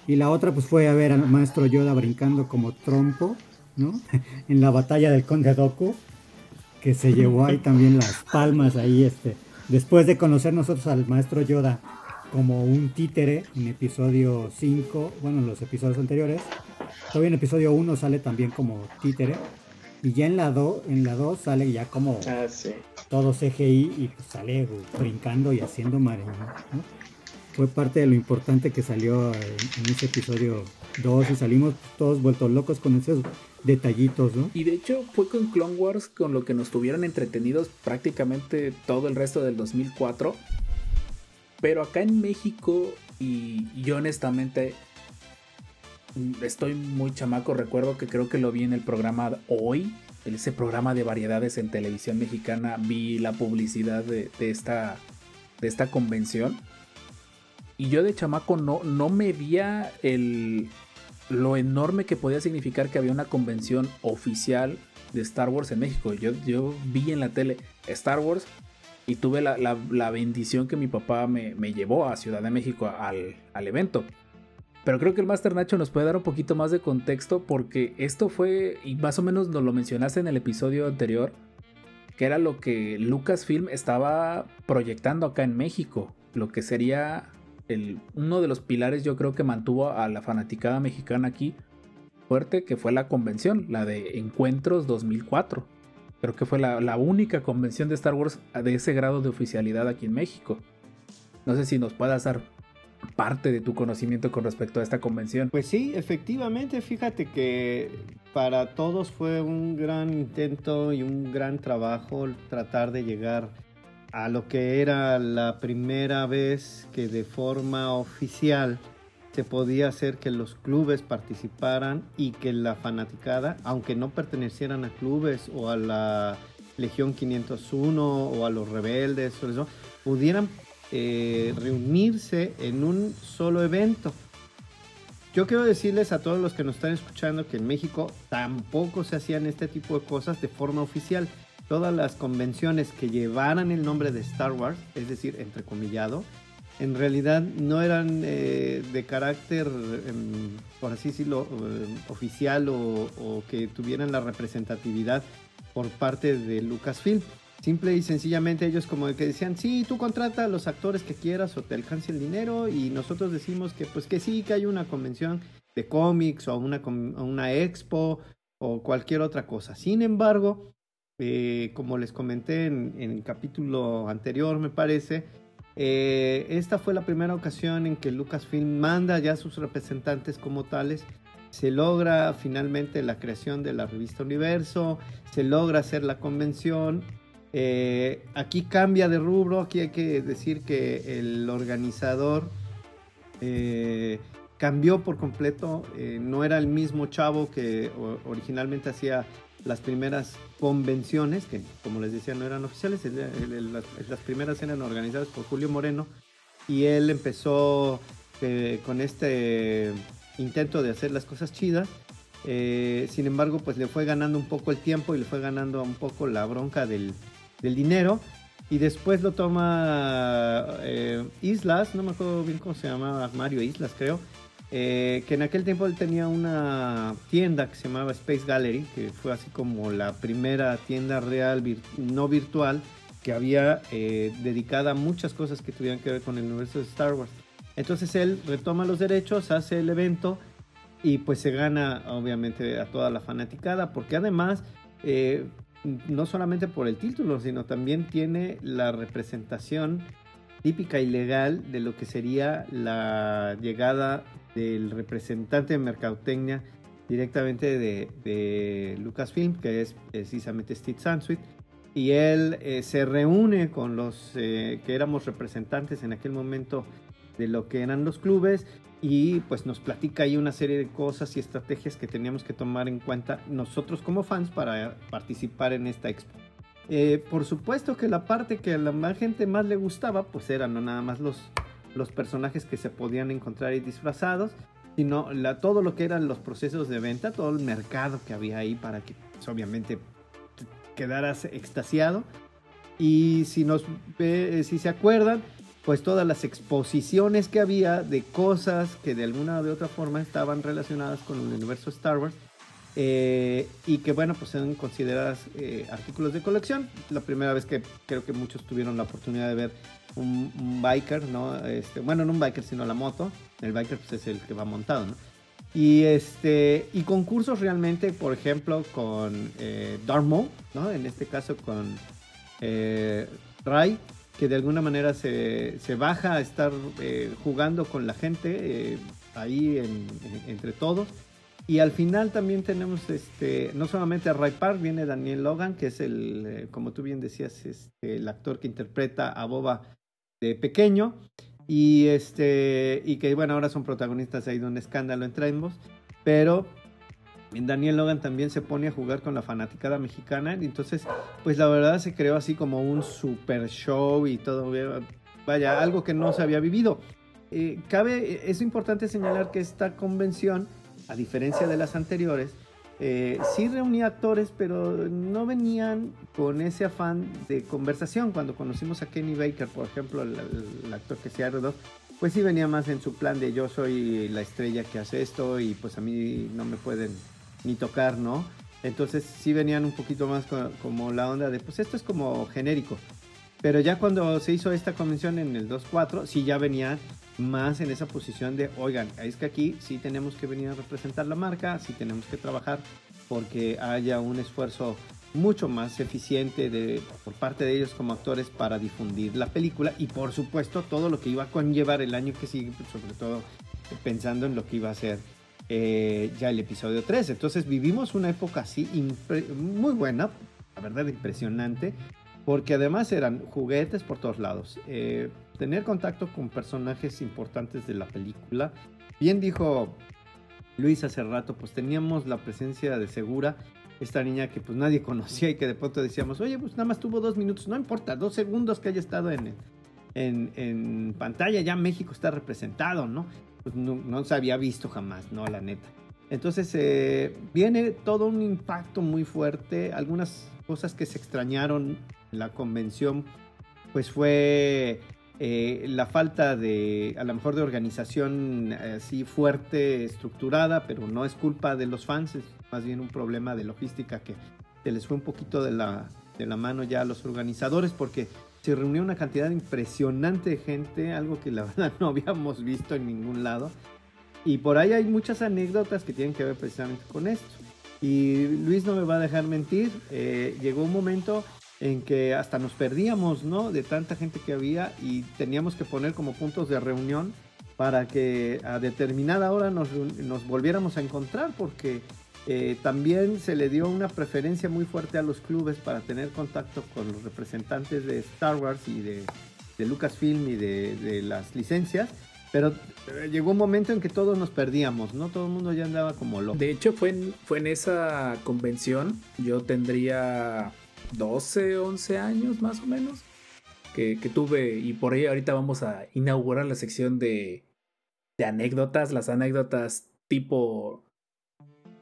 Y la otra pues fue a ver al maestro Yoda brincando como trompo ¿no? en la batalla del Conde Doku, que se llevó ahí también las palmas ahí, este, después de conocer nosotros al maestro Yoda como un títere en episodio 5, bueno, en los episodios anteriores, todavía en episodio 1 sale también como títere, y ya en la 2 en la 2 sale ya como ah, todo CGI y pues sale brincando y haciendo mareo, Fue parte de lo importante que salió en, ese episodio 2 y salimos todos vueltos locos con esos detallitos, ¿no? Y de hecho fue con Clone Wars con lo que nos tuvieron entretenidos prácticamente todo el resto del 2004. Pero acá en México, y yo honestamente estoy muy chamaco, recuerdo que creo que lo vi en el programa Hoy, ese programa de variedades en televisión mexicana, vi la publicidad de, esta, de esta convención. Y yo de chamaco no, no medía el, lo enorme que podía significar que había una convención oficial de Star Wars en México. Yo, vi en la tele Star Wars y tuve la, bendición que mi papá me, llevó a Ciudad de México al, al, evento. Pero creo que el Master Nacho nos puede dar un poquito más de contexto porque esto fue, y más o menos nos lo mencionaste en el episodio anterior, que era lo que Lucasfilm estaba proyectando acá en México, lo que sería uno de los pilares yo creo que mantuvo a la fanaticada mexicana aquí fuerte, que fue la convención, la de Encuentros 2004. Creo que fue la, única convención de Star Wars de ese grado de oficialidad aquí en México. No sé si nos puedas dar parte de tu conocimiento con respecto a esta convención. Pues sí, efectivamente, fíjate que para todos fue un gran intento y un gran trabajo tratar de llegar a lo que era la primera vez que de forma oficial se podía hacer que los clubes participaran y que la fanaticada, aunque no pertenecieran a clubes o a la Legión 501 o a los rebeldes pudieran eh, reunirse en un solo evento. Yo quiero decirles a todos los que nos están escuchando que en México tampoco se hacían este tipo de cosas de forma oficial todas las convenciones que llevaran el nombre de Star Wars, es decir, entrecomillado, en realidad no eran eh, de carácter, em, por así decirlo, eh, oficial o, que tuvieran la representatividad por parte de Lucasfilm. Simple y sencillamente ellos como que decían, sí, tú contrata a los actores que quieras o te alcance el dinero y nosotros decimos que pues que sí, que hay una convención de cómics o una, una expo o cualquier otra cosa. Sin embargo, eh, como les comenté en, el capítulo anterior, me parece, eh, esta fue la primera ocasión en que Lucasfilm manda ya a sus representantes como tales. Se logra finalmente la creación de la revista Universo, se logra hacer la convención. Eh, aquí cambia de rubro, aquí hay que decir que el organizador cambió por completo, no era el mismo chavo que originalmente hacía las primeras convenciones, que como les decía no eran oficiales, las, primeras eran organizadas por Julio Moreno y él empezó eh, con este intento de hacer las cosas chidas. Eh, sin embargo, pues le fue ganando un poco el tiempo y le fue ganando un poco la bronca del, dinero. Y después lo toma eh, Islas, no me acuerdo bien cómo se llamaba, Mario Islas creo, eh, que en aquel tiempo él tenía una tienda que se llamaba Space Gallery, que fue así como la primera tienda real, no virtual, que había eh, dedicada a muchas cosas que tuvieran que ver con el universo de Star Wars. Entonces él retoma los derechos, hace el evento y pues se gana obviamente a toda la fanaticada, porque además, eh, no solamente por el título, sino también tiene la representación típica y legal de lo que sería la llegada del representante de mercadotecnia directamente de, Lucasfilm, que es precisamente Steve Sansweet, y él eh, se reúne con los eh, que éramos representantes en aquel momento de lo que eran los clubes y pues nos platica ahí una serie de cosas y estrategias que teníamos que tomar en cuenta nosotros como fans para participar en esta expo. Eh, por supuesto que la parte que a la gente más le gustaba pues eran no nada más los los personajes que se podían encontrar ahí disfrazados, sino todo lo que eran los procesos de venta, todo el mercado que había ahí para que pues, obviamente quedaras extasiado. Y si, nos, si se acuerdan, pues todas las exposiciones que había de cosas que de alguna u otra forma estaban relacionadas con el universo Star Wars. Eh, y que bueno, pues son consideradas eh, artículos de colección. La primera vez que creo que muchos tuvieron la oportunidad de ver un, biker, ¿no? Este, bueno, no un biker, sino la moto. El biker pues, es el que va montado. Y, este, y concursos realmente, por ejemplo, con eh, Darmo, ¿no? En este caso con eh, Ray, que de alguna manera se, se baja a estar eh, jugando con la gente eh, ahí entre todos. Y al final también tenemos, este, no solamente a Ray Park, viene Daniel Logan, que es el, como tú bien decías, este, el actor que interpreta a Boba de pequeño. Y este y que bueno ahora son protagonistas ahí de un escándalo entre ambos. Pero Daniel Logan también se pone a jugar con la fanaticada mexicana. Entonces pues la verdad se creó así como un super show y todo vaya algo que no se había vivido. Eh, cabe es importante señalar que esta convención a diferencia de las anteriores eh, sí reunía actores, pero no venían con ese afán de conversación. Cuando conocimos a Kenny Baker, por ejemplo, el, actor que se R2, pues sí venía más en su plan de yo soy la estrella que hace esto y pues a mí no me pueden ni tocar, ¿no? Entonces sí venían un poquito más como la onda de pues esto es como genérico. Pero ya cuando se hizo esta convención en el 2.4, sí ya venían más en esa posición de, oigan, es que aquí sí tenemos que venir a representar la marca, sí tenemos que trabajar porque haya un esfuerzo mucho más eficiente de, por parte de ellos como actores para difundir la película y por supuesto todo lo que iba a conllevar el año que sigue, pues, sobre todo pensando en lo que iba a ser eh, ya el episodio 3. Entonces vivimos una época así muy buena, la verdad impresionante, porque además eran juguetes por todos lados. Eh, tener contacto con personajes importantes de la película. Bien dijo Luis hace rato, pues teníamos la presencia de Segura, esta niña que pues nadie conocía y que de pronto decíamos, oye, pues nada más tuvo dos minutos, no importa, dos segundos que haya estado en, en, pantalla, ya México está representado, ¿no? Pues no, se había visto jamás, ¿no? La neta. Entonces eh, viene todo un impacto muy fuerte, algunas cosas que se extrañaron en la convención, pues fue eh, la falta de, a lo mejor de organización eh, así fuerte, estructurada, pero no es culpa de los fans, es más bien un problema de logística que se les fue un poquito de la, de la mano ya a los organizadores porque se reunió una cantidad impresionante de gente, algo que la verdad no habíamos visto en ningún lado. Y por ahí hay muchas anécdotas que tienen que ver precisamente con esto. Y Luis no me va a dejar mentir, eh, llegó un momento en que hasta nos perdíamos, ¿no? De tanta gente que había y teníamos que poner como puntos de reunión para que a determinada hora nos, nos volviéramos a encontrar, porque eh, también se le dio una preferencia muy fuerte a los clubes para tener contacto con los representantes de Star Wars y de, de Lucasfilm y de, de, las licencias. Pero eh, llegó un momento en que todos nos perdíamos, ¿no? Todo el mundo ya andaba como loco. De hecho, fue fue en esa convención, yo tendría 12, 11 años más o menos, que, que tuve, y por ahí ahorita vamos a inaugurar la sección de, de anécdotas, las anécdotas tipo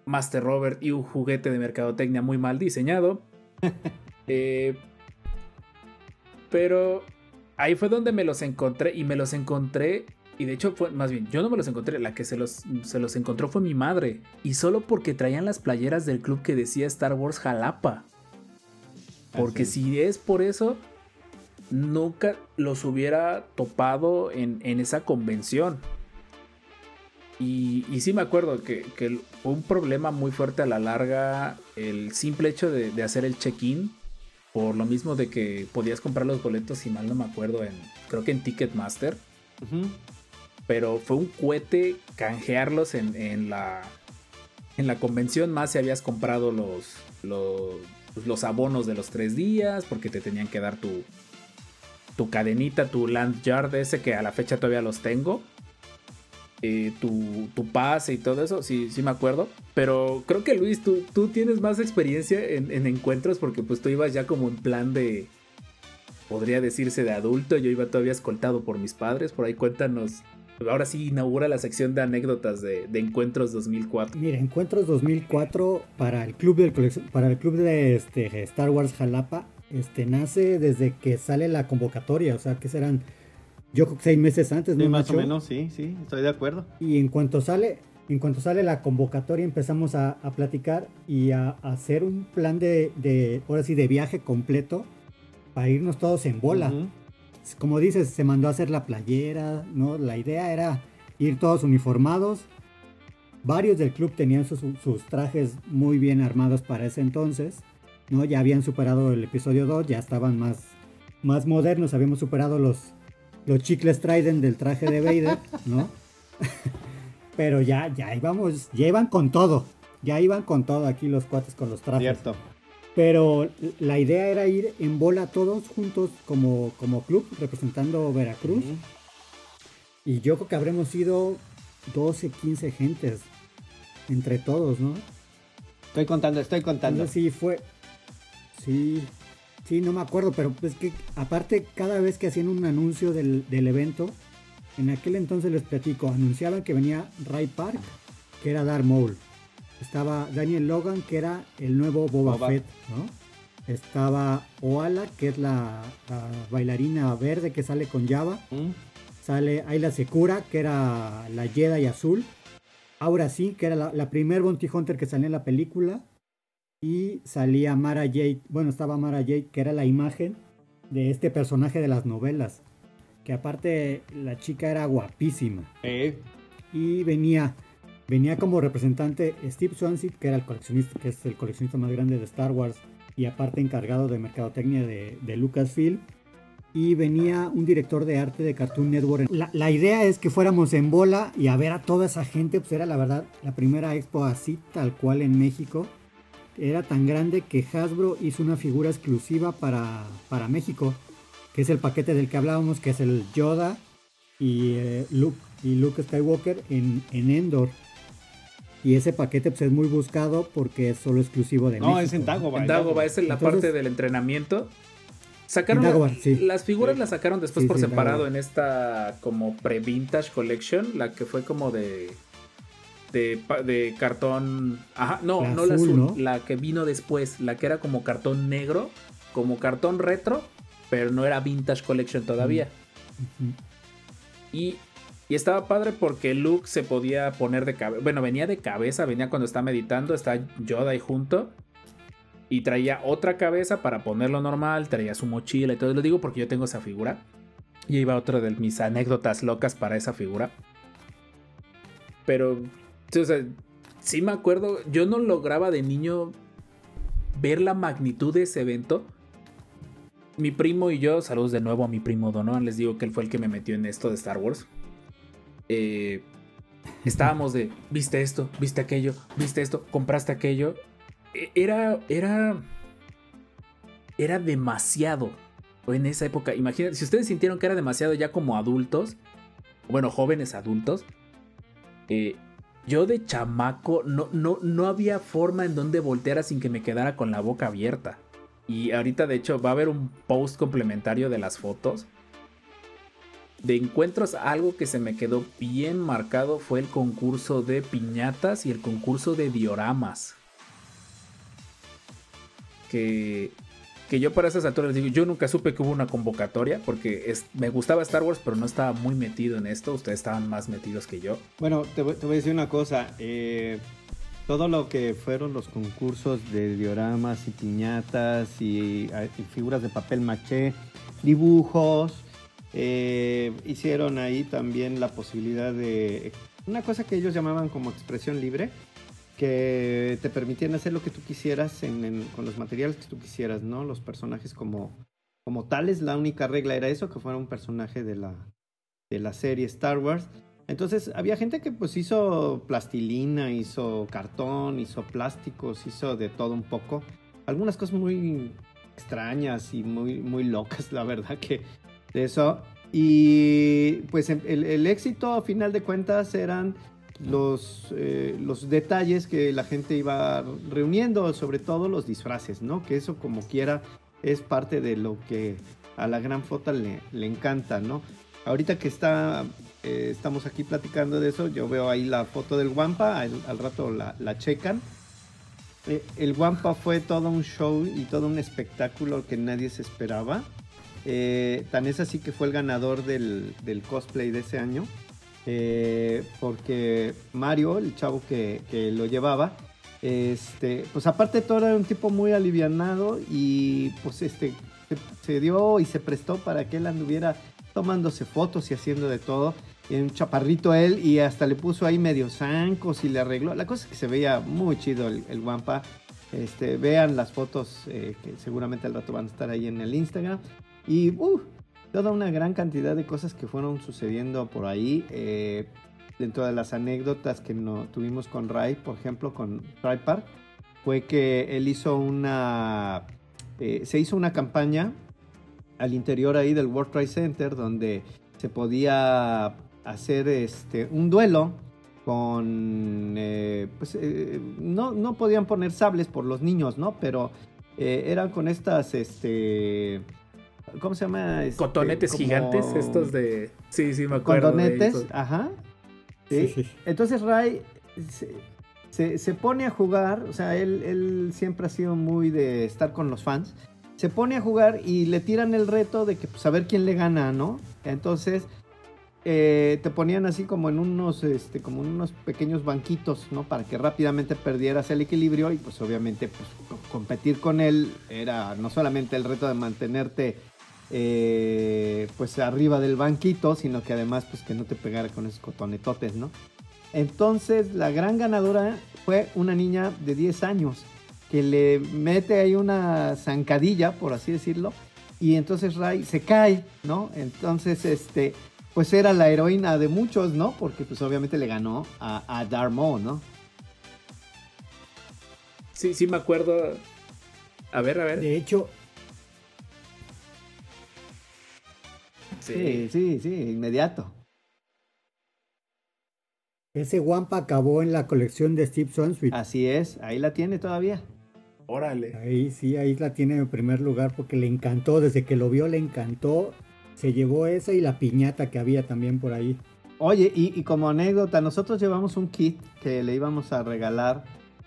Master Robert y un juguete de mercadotecnia muy mal diseñado. eh, pero ahí fue donde me los encontré y me los encontré. Y de hecho fue, más bien, yo no me los encontré, la que se los, se los encontró fue mi madre. Y solo porque traían las playeras del club que decía Star Wars Jalapa. Porque si es por eso, nunca los hubiera topado en, en esa convención. Y, y, sí me acuerdo que, que, fue un problema muy fuerte a la larga el simple hecho de, de hacer el check-in. Por lo mismo de que podías comprar los boletos, si mal no me acuerdo, en creo que en Ticketmaster. Uh -huh. Pero fue un cohete canjearlos en, en, la, en la convención, más si habías comprado los, los, los abonos de los tres días, porque te tenían que dar tu, tu cadenita, tu land yard ese que a la fecha todavía los tengo eh, tu, tu, pase y todo eso, sí, sí me acuerdo. Pero creo que Luis, tú, tú tienes más experiencia en, en, encuentros porque pues tú ibas ya como en plan de, podría decirse de adulto, yo iba todavía escoltado por mis padres, por ahí cuéntanos. Ahora sí inaugura la sección de anécdotas de, de Encuentros 2004. Mira, Encuentros 2004 para el club, del, para el club de este, Star Wars Jalapa este, nace desde que sale la convocatoria, o sea, que serán yo creo que seis meses antes, ¿no? Sí, más o menos, sí, sí, estoy de acuerdo. Y en cuanto sale, en cuanto sale la convocatoria empezamos a, a platicar y a, a, hacer un plan de, de, ahora sí, de viaje completo para irnos todos en bola. Uh -huh. Como dices, se mandó a hacer la playera, ¿no? La idea era ir todos uniformados. Varios del club tenían sus, trajes muy bien armados para ese entonces, ¿no? Ya habían superado el episodio 2, ya estaban más, más modernos, habíamos superado los, los chicles Trident del traje de Vader, ¿no? Pero ya, ya íbamos, ya iban con todo. Ya iban con todo aquí los cuates con los trajes. Cierto. Pero la idea era ir en bola todos juntos como, como club, representando Veracruz. Uh -huh. Y yo creo que habremos ido 12, 15 gentes entre todos, ¿no? Estoy contando, estoy contando. Entonces, sí, fue. Sí, Sí, no me acuerdo, pero es que aparte cada vez que hacían un anuncio del, del, evento, en aquel entonces les platico, anunciaban que venía Ray Park, que era Darth Maul. Estaba Daniel Logan, que era el nuevo Boba, Boba. Fett, ¿no? Estaba Oala, que es la, la, bailarina verde que sale con Java. ¿Mm? Sale Ayla Secura, que era la Jedi azul. Ahora sí, que era la, la primer Bounty Hunter que salía en la película y salía Mara Jade, bueno, estaba Mara Jade, que era la imagen de este personaje de las novelas, que aparte la chica era guapísima. Eh. Y venía, venía como representante Steve Swansea, que era el coleccionista, que es el coleccionista más grande de Star Wars y aparte encargado de mercadotecnia de, de Lucasfilm. Y venía un director de arte de Cartoon Network. La, la, idea es que fuéramos en bola y a ver a toda esa gente. Pues era la verdad la primera expo así, tal cual en México era tan grande que Hasbro hizo una figura exclusiva para, para México, que es el paquete del que hablábamos, que es el Yoda y eh, Luke y Luke Skywalker en, en Endor. Y ese paquete pues, es muy buscado porque es solo exclusivo de no, México. No, es en Dagobah. En Dagobah es en la Entonces, parte del entrenamiento. Sacaron Dagobah, sí. las figuras las sacaron después sí, por sí, separado Dagobah. en esta como pre-vintage collection, la que fue como de de, de, cartón. Ajá, no, la no azul, la azul, ¿no? la que vino después, la que era como cartón negro, como cartón retro, pero no era Vintage Collection todavía. Mm -hmm. Y, y, estaba padre porque Luke se podía poner de cabeza. Bueno, venía de cabeza, venía cuando está meditando, está Yoda ahí junto. Y traía otra cabeza para ponerlo normal, traía su mochila y todo. Lo digo porque yo tengo esa figura. Y iba otra de mis anécdotas locas para esa figura. Pero o sea, sí me acuerdo, yo no lograba de niño ver la magnitud de ese evento. Mi primo y yo, saludos de nuevo a mi primo Donovan, les digo que él fue el que me metió en esto de Star Wars. Eh, estábamos de, viste esto, viste aquello, viste esto, compraste aquello. E, era, era, era demasiado en esa época. Imagínate, si ustedes sintieron que era demasiado ya como adultos, bueno, jóvenes adultos, eh, yo de chamaco no, no, no había forma en donde volteara sin que me quedara con la boca abierta. Y ahorita de hecho va a haber un post complementario de las fotos. De encuentros, algo que se me quedó bien marcado fue el concurso de piñatas y el concurso de dioramas. Que que yo para esas alturas digo, yo nunca supe que hubo una convocatoria porque me gustaba Star Wars, pero no estaba muy metido en esto. Ustedes estaban más metidos que yo. Bueno, te, voy, a decir una cosa. Eh, todo lo que fueron los concursos de dioramas y piñatas y, figuras de papel maché, dibujos, eh, hicieron ahí también la posibilidad de una cosa que ellos llamaban como expresión libre que te permitían hacer lo que tú quisieras con los materiales que tú quisieras, ¿no? Los personajes como, como tales, la única regla era eso, que fuera un personaje de la, de la serie Star Wars. Entonces había gente que pues hizo plastilina, hizo cartón, hizo plásticos, hizo de todo un poco. Algunas cosas muy extrañas y muy, muy locas, la verdad que de eso. Y pues el, el éxito a final de cuentas eran los, eh, los detalles que la gente iba reuniendo, sobre todo los disfraces, ¿no? Que eso como quiera es parte de lo que a la gran flota le, le encanta, ¿no? Ahorita que está, eh, estamos aquí platicando de eso, yo veo ahí la foto del Wampa, al, rato la, la checan. Eh, el Wampa fue todo un show y todo un espectáculo que nadie se esperaba. Tan es así que fue el ganador del, cosplay de ese año. Eh, porque Mario, el chavo que, lo llevaba, este, pues aparte todo era un tipo muy alivianado y pues este se, dio y se prestó para que él anduviera tomándose fotos y haciendo de todo. Y un chaparrito él y hasta le puso ahí medio zancos y le arregló. La cosa es que se veía muy chido el, el Wampa. Este, vean las fotos eh, que seguramente al rato van a estar ahí en el Instagram. Y uh, toda una gran cantidad de cosas que fueron sucediendo por ahí. Eh, dentro de las anécdotas que no, tuvimos con Ray, por ejemplo, con Ray Park, fue que él hizo una. Eh, se hizo una campaña al interior ahí del World Trade Center donde se podía hacer este, un duelo con. Eh, pues no, no podían poner sables por los niños, ¿no? Pero eran con estas. Este, ¿Cómo se llama? Este, Cotonetes gigantes, estos de. Sí, sí, me acuerdo. Cotonetes, ajá. ¿sí? Entonces Ray se, pone a jugar, o sea, él, siempre ha sido muy de estar con los fans. Se pone a jugar y le tiran el reto de que, pues, a ver quién le gana, ¿no? Entonces, eh, te ponían así como en unos, este, como en unos pequeños banquitos, ¿no? Para que rápidamente perdieras el equilibrio y, pues, obviamente, pues, competir con él era no solamente el reto de mantenerte eh, pues arriba del banquito, sino que además pues que no te pegara con esos cotonetotes, ¿no? Entonces la gran ganadora fue una niña de 10 años que le mete ahí una zancadilla, por así decirlo, y entonces Ray se cae, ¿no? Entonces, este, pues era la heroína de muchos, ¿no? Porque pues obviamente le ganó a, a Darmo, ¿no? Sí, sí me acuerdo. A ver, a ver. De hecho, Sí, sí, sí, inmediato. Ese Wampa acabó en la colección de Steve Swansweet. Así es, ahí la tiene todavía. Órale. Ahí sí, ahí la tiene en primer lugar porque le encantó, desde que lo vio le encantó. Se llevó esa y la piñata que había también por ahí. Oye, y, como anécdota, nosotros llevamos un kit que le íbamos a regalar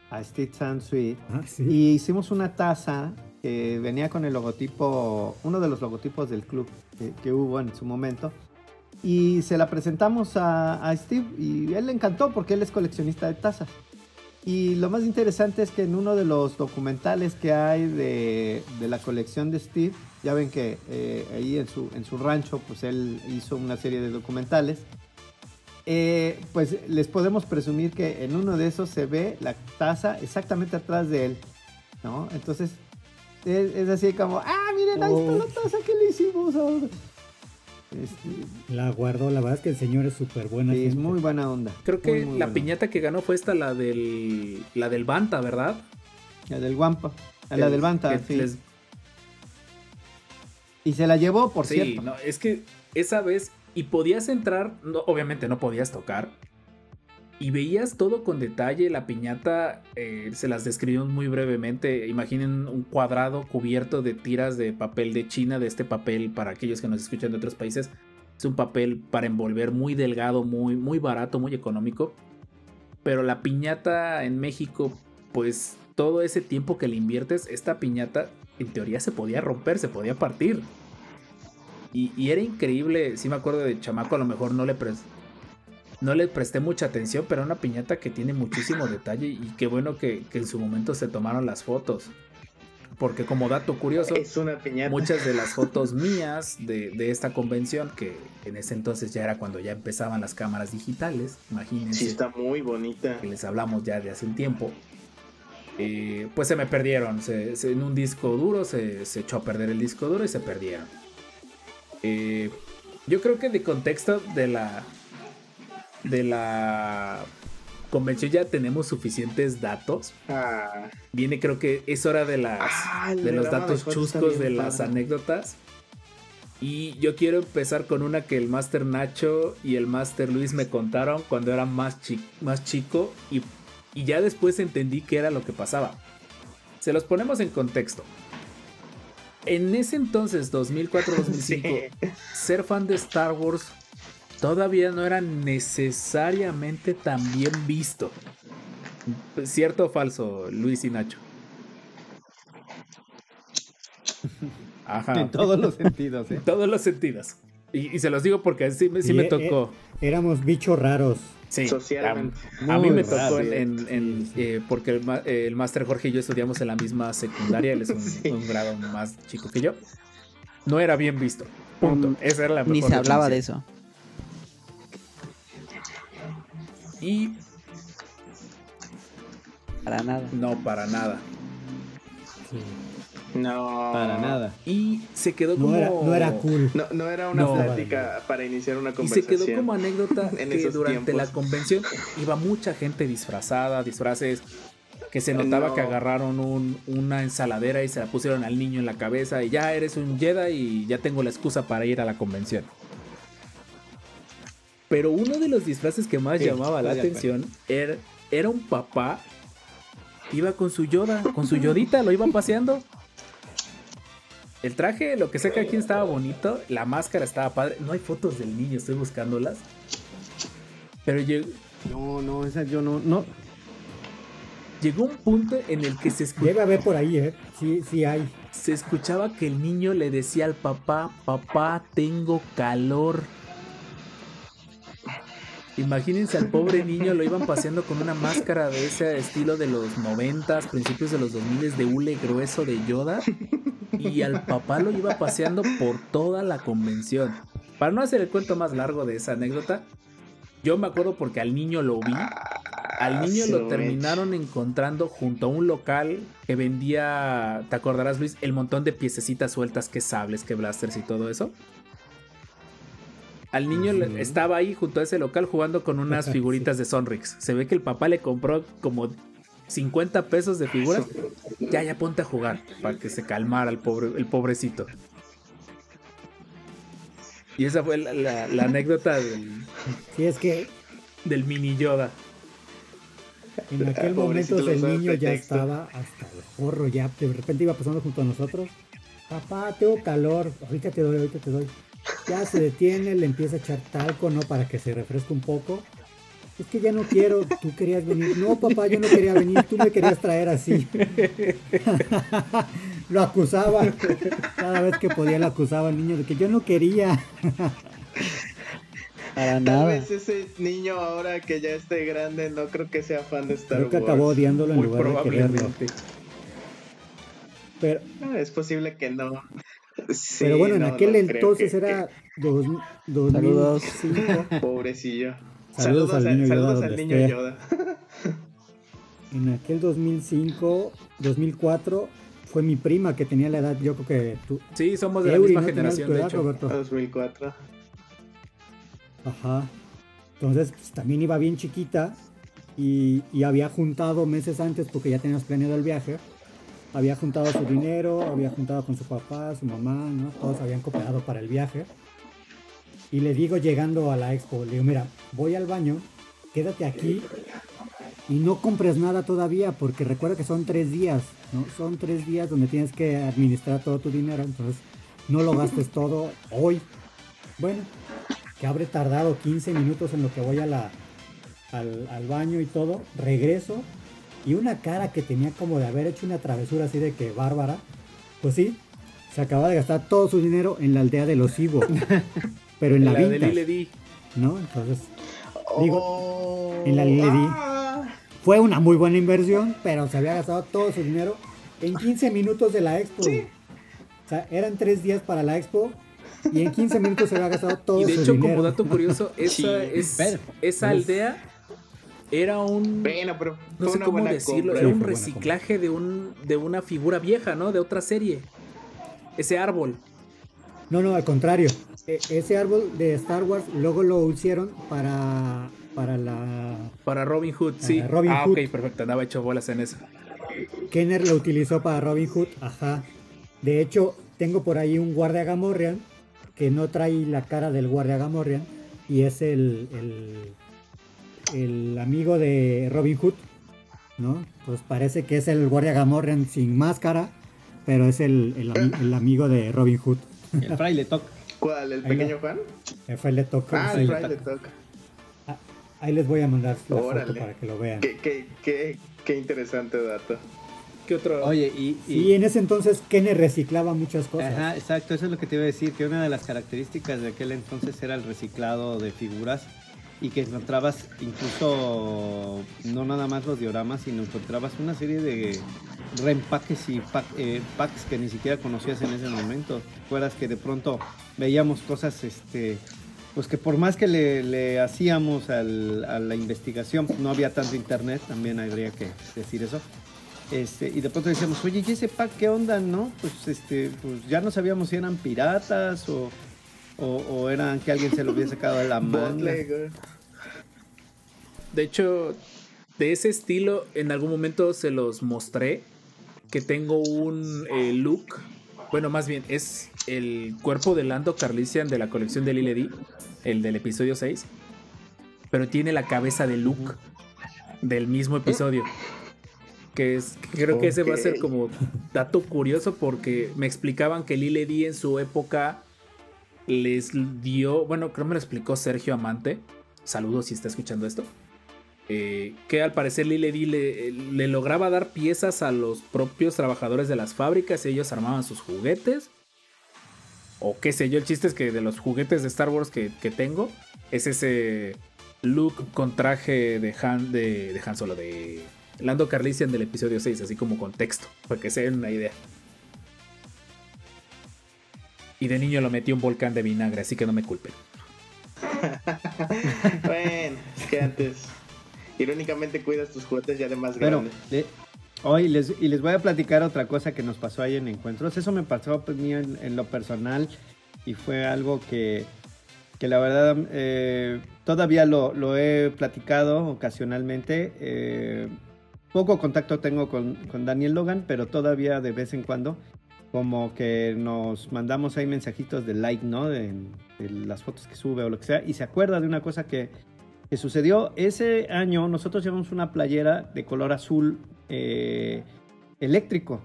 a Steve Swansweet. Ah, ¿sí? Y hicimos una taza que venía con el logotipo, uno de los logotipos del club que, hubo en su momento. Y se la presentamos a, Steve y él le encantó porque él es coleccionista de tazas. Y lo más interesante es que en uno de los documentales que hay de, la colección de Steve, ya ven que eh, ahí en su, en su rancho, pues él hizo una serie de documentales. eh, pues les podemos presumir que en uno de esos se ve la taza exactamente atrás de él, ¿no? Entonces es, es así como, ah, miren, ahí está la taza que le hicimos ahora. Este, La guardó, la verdad es que el señor es súper buena. sí, es muy buena onda. Creo que Muy, muy la buena. piñata que ganó fue esta, la del, la del Banta, ¿verdad? La del Guampa. La del Banta, Que sí. les- Y se la llevó, por sí, cierto. no, es que esa vez, y podías entrar, no, obviamente no podías tocar, y veías todo con detalle, la piñata, eh, se las describimos muy brevemente, imaginen un cuadrado cubierto de tiras de papel de China, de este papel, para aquellos que nos escuchan de otros países, es un papel para envolver muy delgado, muy, muy barato, muy económico, pero la piñata en México, pues todo ese tiempo que le inviertes, esta piñata en teoría se podía romper, se podía partir. Y, era increíble, sí me acuerdo de chamaco, a lo mejor no le, no le presté mucha atención, pero una piñata que tiene muchísimo detalle y qué bueno que, que en su momento se tomaron las fotos. Porque como dato curioso, Es una piñata. muchas de las fotos mías de, de esta convención, que en ese entonces ya era cuando ya empezaban las cámaras digitales, imagínense Sí, está muy bonita. que les hablamos ya de hace un tiempo, eh, pues se me perdieron. Se- se- en un disco duro se, se echó a perder el disco duro y se perdieron. Eh, yo creo que de contexto de la de la convención ya tenemos suficientes datos. Ah, Viene, creo que es hora de las Ah, de los datos chuscos de las padre. anécdotas. Y yo quiero empezar con una que el Master Nacho y el Master Luis me contaron cuando era más, chi- más chico y, y ya después entendí qué era lo que pasaba. Se los ponemos en contexto. En ese entonces, 2004-2005, sí. ser fan de Star Wars todavía no era necesariamente tan bien visto. ¿Cierto o falso, Luis y Nacho? Ajá. En todos los sentidos, ¿eh? En todos los sentidos. Y, y se los digo porque sí, me- sí Y, me eh, tocó. Éramos bichos raros. Sí, Socialmente. A, a mí me tocó raro. en, en- en, eh, porque el, el Master Jorge y yo estudiamos en la misma secundaria, él es un, Sí. un grado más chico que yo. No era bien visto. Punto. Mm, Esa era la Ni mejor se hablaba de eso. Y Para nada. no, para nada. Sí. No. Para nada. Y se quedó como. No, era, no era cool. No, no era una No. plática para iniciar una Y conversación. se quedó como anécdota en que durante tiempos. la convención iba mucha gente disfrazada, disfraces que se notaba No. que agarraron un- una ensaladera y se la pusieron al niño en la cabeza y ya eres un Jedi y ya tengo la excusa para ir a la convención. Pero uno de los disfraces que más Sí, llamaba la atención era, era un papá iba con su Yoda, con su Yodita, lo iban paseando. El traje, lo que sé que aquí estaba bonito, la máscara estaba padre. No hay fotos del niño, estoy buscándolas. Pero llegó, No, no, esa yo no, no. llegó un punto en el que se, escu- Debe haber por ahí, ¿eh? Sí, sí hay. se escuchaba que el niño le decía al papá, papá, tengo calor. Imagínense al pobre niño, lo iban paseando con una máscara de ese estilo de los noventas, principios de los 2000 de hule grueso de Yoda. Y al papá lo iba paseando por toda la convención. Para no hacer el cuento más largo de esa anécdota, yo me acuerdo porque al niño lo vi. Al niño Ah, lo su terminaron encontrando junto a un local que vendía, ¿te acordarás Luis? El montón de piececitas sueltas que sables, que blasters y todo eso. Al niño Ujú. estaba ahí junto a ese local jugando con unas figuritas de Sonrix. Se ve que el papá le compró como 50 pesos de figuras. Ya, ya ponte a jugar para que se calmara el, pobre, el pobrecito. Y esa fue la, la- la anécdota del, Sí, es que del mini Yoda. en aquel momento el niño ya estaba hasta el forro, ya de repente iba pasando junto a nosotros. Papá, tengo calor, ahorita te doy, ahorita te doy. Ya se detiene, le empieza a echar talco, ¿no? Para que se refresque un poco. Es que ya no quiero, tú querías venir. No, papá, yo no quería venir, tú me querías traer así. lo acusaba. Cada vez que podía lo acusaba al niño de que yo no quería. Para Tal nada. vez ese niño ahora que ya esté grande no creo que sea fan de Star Creo que Wars. acabó odiándolo en Muy lugar de quererlo. Pero, Es posible que no. Sí, pero bueno, en no, aquel no entonces que- era dos, Saludos. 2005. que- Pobrecillo. Saludos, al niño Yoda. saludos donde al niño. Yoda. En aquel 2005, 2004, fue mi prima que tenía la edad, yo creo que tú. Sí, somos de la misma generación, tu de edad, hecho. Roberto. 2004. Ajá. Entonces, pues, también iba bien chiquita y, y había juntado meses antes, porque ya teníamos planeado el viaje. Había juntado su dinero, había juntado con su papá, su mamá, ¿no? Todos habían cooperado para el viaje. Y le digo llegando a la expo, le digo, mira, voy al baño, quédate aquí y no compres nada todavía, porque recuerda que son tres días, ¿no? Son tres días donde tienes que administrar todo tu dinero, entonces no lo gastes todo hoy. Bueno, que habré tardado 15 minutos en lo que voy a la, al, al baño y todo, regreso y una cara que tenía como de haber hecho una travesura así de que bárbara, pues sí, se acaba de gastar todo su dinero en la aldea de los Ivo, pero en la, la vintage, Di. ¿no? Entonces Digo, Oh. en la Lady. Ah. fue una muy buena inversión, pero se había gastado todo su dinero en 15 minutos de la expo. O sea, eran tres días para la expo y en 15 minutos se había gastado todo Y de su hecho, dinero. como dato curioso, esa, Sí, es- esa pero- aldea era un... Bueno, pero No sé cómo decirlo, compra. era un reciclaje de, un, de una figura vieja, ¿no? De otra serie. Ese árbol. No, no, al contrario. E- ese árbol de Star Wars luego lo hicieron para, para la... Para Robin Hood, sí. Robin ah, Hood. ok, perfecto. Andaba hecho bolas en eso. Kenner lo utilizó para Robin Hood, ajá. De hecho, tengo por ahí un guardia Gamorrean que no trae la cara del guardia Gamorrean y es el, el, el amigo de Robin Hood, ¿no? Pues parece que es el guardia Gamorrean sin máscara, pero es el, el ami- el amigo de Robin Hood. El fraile toca. ¿Cuál? ¿El pequeño. Juan? El de toque. Ah, el Fry le toca. Ah, Ahí les voy a mandar la foto para que lo vean. Qué, qué, qué, qué interesante dato. ¿Qué otro? Oye, y, y- Sí, en ese entonces Kenner reciclaba muchas cosas. Ajá, exacto, eso es lo que te iba a decir, que una de las características de aquel entonces era el reciclado de figuras y que encontrabas incluso no nada más los dioramas, sino encontrabas una serie de reempaques y pack- eh, packs que ni siquiera conocías en ese momento. Recuerdas que de pronto veíamos cosas, este, pues que por más que le, le hacíamos al- a la investigación, no había tanto internet, también habría que decir eso. Este, y de pronto decíamos, oye, ¿y ese pack qué onda, no? Pues, este, pues ya no sabíamos si eran piratas o, o, o eran que alguien se lo había sacado de la manga. De hecho, de ese estilo, en algún momento se los mostré. Que tengo un eh, look. Bueno, más bien, es el cuerpo de Lando Carlisian de la colección de Lily D. El del episodio 6. Pero tiene la cabeza de Luke. Del mismo episodio. Que es. Creo que ese va a ser como dato curioso. Porque me explicaban que Lily D en su época. Les dio. Bueno, creo me lo explicó Sergio Amante. Saludos si está escuchando esto. Eh, que al parecer Lily D le, le lograba dar piezas a los propios trabajadores de las fábricas y ellos armaban sus juguetes. O qué sé yo, el chiste es que de los juguetes de Star Wars que, tengo es ese look con traje de Han, de, Solo, de Lando Carlisian del episodio 6, así como con texto, para que se den una idea. Y de niño lo metí un volcán de vinagre, así que no me culpen. bueno, es que antes. Irónicamente cuidas tus juguetes ya de más grande. le- hoy les, y les voy a platicar otra cosa que nos pasó ahí en Encuentros. Eso me pasó a mí en, en lo personal y fue algo que, que la verdad eh, todavía lo, lo he platicado ocasionalmente. eh, poco contacto tengo con, con Daniel Logan, pero todavía de vez en cuando como que nos mandamos ahí mensajitos de like, ¿no? De, de las fotos que sube o lo que sea. Y se acuerda de una cosa que, que sucedió. Ese año nosotros llevamos una playera de color azul eh, eléctrico.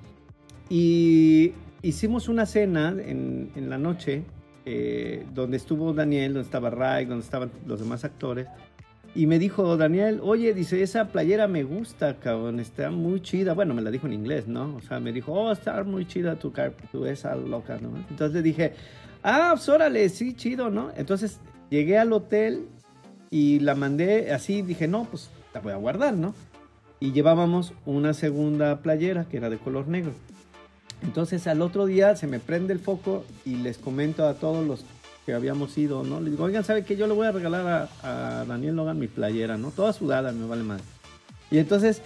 Y hicimos una cena en, en la noche eh, donde estuvo Daniel, donde estaba Ray, donde estaban los demás actores. Y me dijo Daniel, oye, dice, esa playera me gusta, cabrón, está muy chida. Bueno, me la dijo en inglés, ¿no? O sea, me dijo, oh, está muy chida tu, tu esa loca, ¿no? Entonces le dije, ah, pues órale, sí, chido, ¿no? Entonces llegué al hotel y la mandé así, dije, no, pues la voy a guardar, ¿no? Y llevábamos una segunda playera que era de color negro. Entonces al otro día se me prende el foco y les comento a todos los que habíamos ido, ¿no? Le digo, oigan, ¿sabe qué? Yo le voy a regalar a, Daniel Logan mi playera, ¿no? Toda sudada, me vale más. Y entonces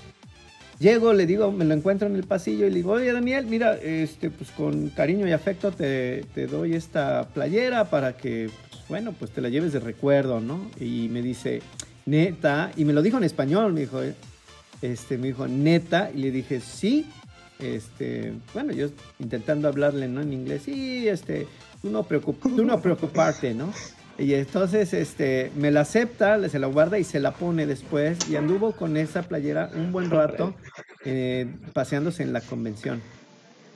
llego, le digo, me lo encuentro en el pasillo y le digo, oye Daniel, mira, este, pues con cariño y afecto te, te doy esta playera para que, bueno, pues te la lleves de recuerdo, ¿no? Y me dice, neta, y me lo dijo en español, me dijo, este, me dijo, neta, y le dije, sí, este, bueno, yo intentando hablarle, ¿no? En inglés, sí, este, tú no, tú no preocuparte, ¿no? Y entonces este, me la acepta, se la guarda y se la pone después. Y anduvo con esa playera un buen rato eh, paseándose en la convención.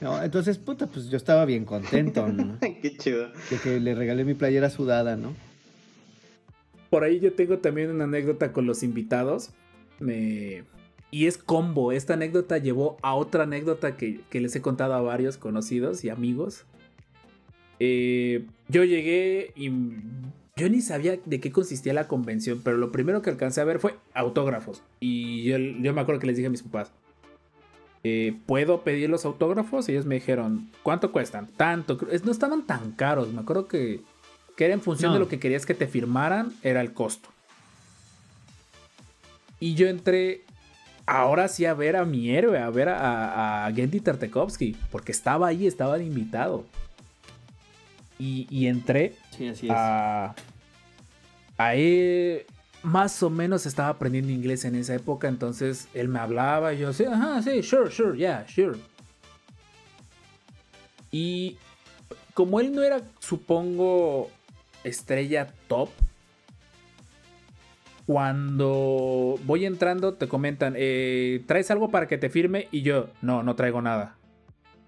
¿No? Entonces, puta, pues yo estaba bien contento, ¿no? Qué chido. De que le regalé mi playera sudada, ¿no? Por ahí yo tengo también una anécdota con los invitados. Me... Y es combo. Esta anécdota llevó a otra anécdota que, que les he contado a varios conocidos y amigos. Eh, yo llegué y yo ni sabía de qué consistía la convención, pero lo primero que alcancé a ver fue autógrafos. Y yo, yo me acuerdo que les dije a mis papás, eh, ¿puedo pedir los autógrafos? Y ellos me dijeron, ¿cuánto cuestan? Tanto. No estaban tan caros, me acuerdo que, que era en función de lo que querías que te firmaran, era el costo. Y yo entré ahora sí a ver a mi héroe, a ver a, a Gendy Tartakovsky, porque estaba ahí, estaba invitado. Y, entré sí, así a, a él, más o menos estaba aprendiendo inglés en esa época, entonces él me hablaba y yo, sí, ajá, sí, sure, sure, yeah, sure. Y como él no era, supongo, estrella top, cuando voy entrando te comentan, eh, ¿traes algo para que te firme? Y yo, no, no traigo nada.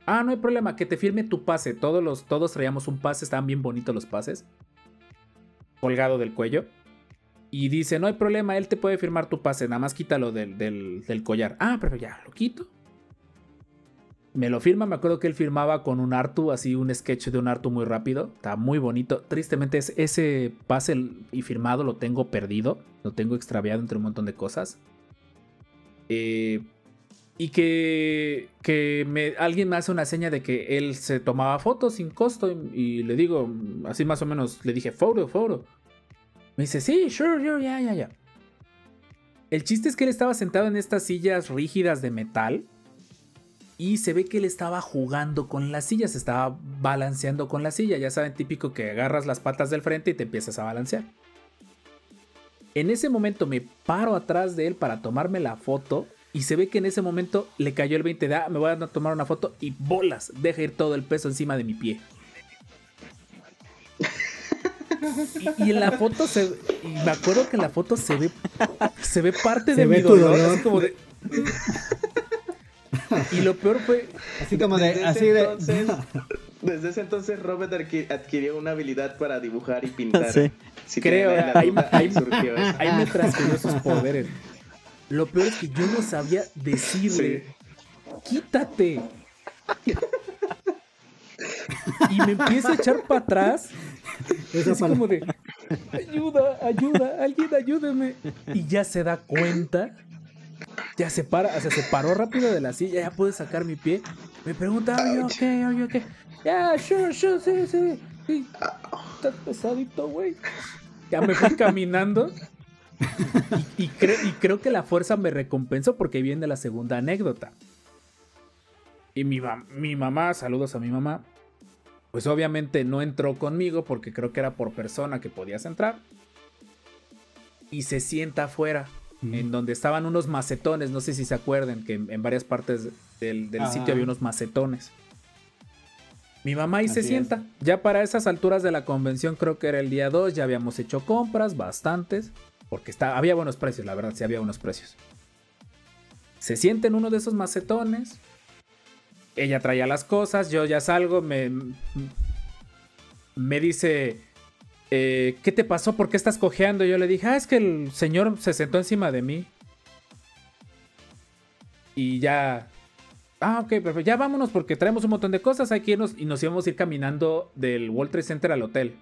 Ah, no hay problema, que te firme tu pase. Todos, los, todos traíamos un pase, estaban bien bonitos los pases. Colgado del cuello. Y dice, no hay problema, él te puede firmar tu pase, nada más quítalo del, del, collar. Ah, pero ya, lo quito. Me lo firma, me acuerdo que él firmaba con un Artu, así un sketch de un Artu muy rápido. Está muy bonito. Tristemente ese pase y firmado lo tengo perdido. Lo tengo extraviado entre un montón de cosas. Eh, y que, que me, alguien me hace una seña de que él se tomaba fotos sin costo y, le digo, así más o menos, le dije, foto, foto. Me dice, sí, sure, sure, ya, ya, ya. El chiste es que él estaba sentado en estas sillas rígidas de metal y se ve que él estaba jugando con las sillas, estaba balanceando con la silla. Ya saben, típico que agarras las patas del frente y te empiezas a balancear. En ese momento me paro atrás de él para tomarme la foto y se ve que en ese momento le cayó el 20 de, ah, me voy a tomar una foto y bolas, deja ir todo el peso encima de mi pie. Y, en la foto se y me acuerdo que en la foto se ve se ve parte de mi dolor, así como de y lo peor fue así como de así de desde ese entonces Robert adquirió una habilidad para dibujar y pintar. Sí. Creo, ahí, ahí, ahí me transfirió sus poderes. Lo peor es que yo no sabía decirle, quítate. y me empieza a echar para atrás. Es como de, ayuda, ayuda, alguien ayúdeme. Y ya se da cuenta. Ya se para, o sea, se paró rápido de la silla, ya pude sacar mi pie. Me pregunta, oye, ok, oye, ok. Ya, sure, sure, sí, sí. sí. Estás pesadito, güey. Ya me fui caminando y, creo que la fuerza me recompensó porque viene la segunda anécdota. Y mi, mi mamá, saludos a mi mamá, pues obviamente no entró conmigo porque creo que era por persona que podías entrar. Y se sienta afuera, en donde estaban unos macetones, no sé si se acuerdan, que en, varias partes del, sitio había unos macetones. Mi mamá ahí se sienta. Ya para esas alturas de la convención, creo que era el día 2, ya habíamos hecho compras, bastantes. Porque está, había buenos precios, la verdad, sí había buenos precios. Se siente en uno de esos macetones. Ella traía las cosas, yo ya salgo, me, me dice, eh, ¿qué te pasó? ¿Por qué estás cojeando? Yo le dije, ah, es que el señor se sentó encima de mí. Y ya... Ah, ok, perfecto. Ya vámonos porque traemos un montón de cosas. Hay que irnos y nos íbamos a ir caminando del World Trade Center al hotel.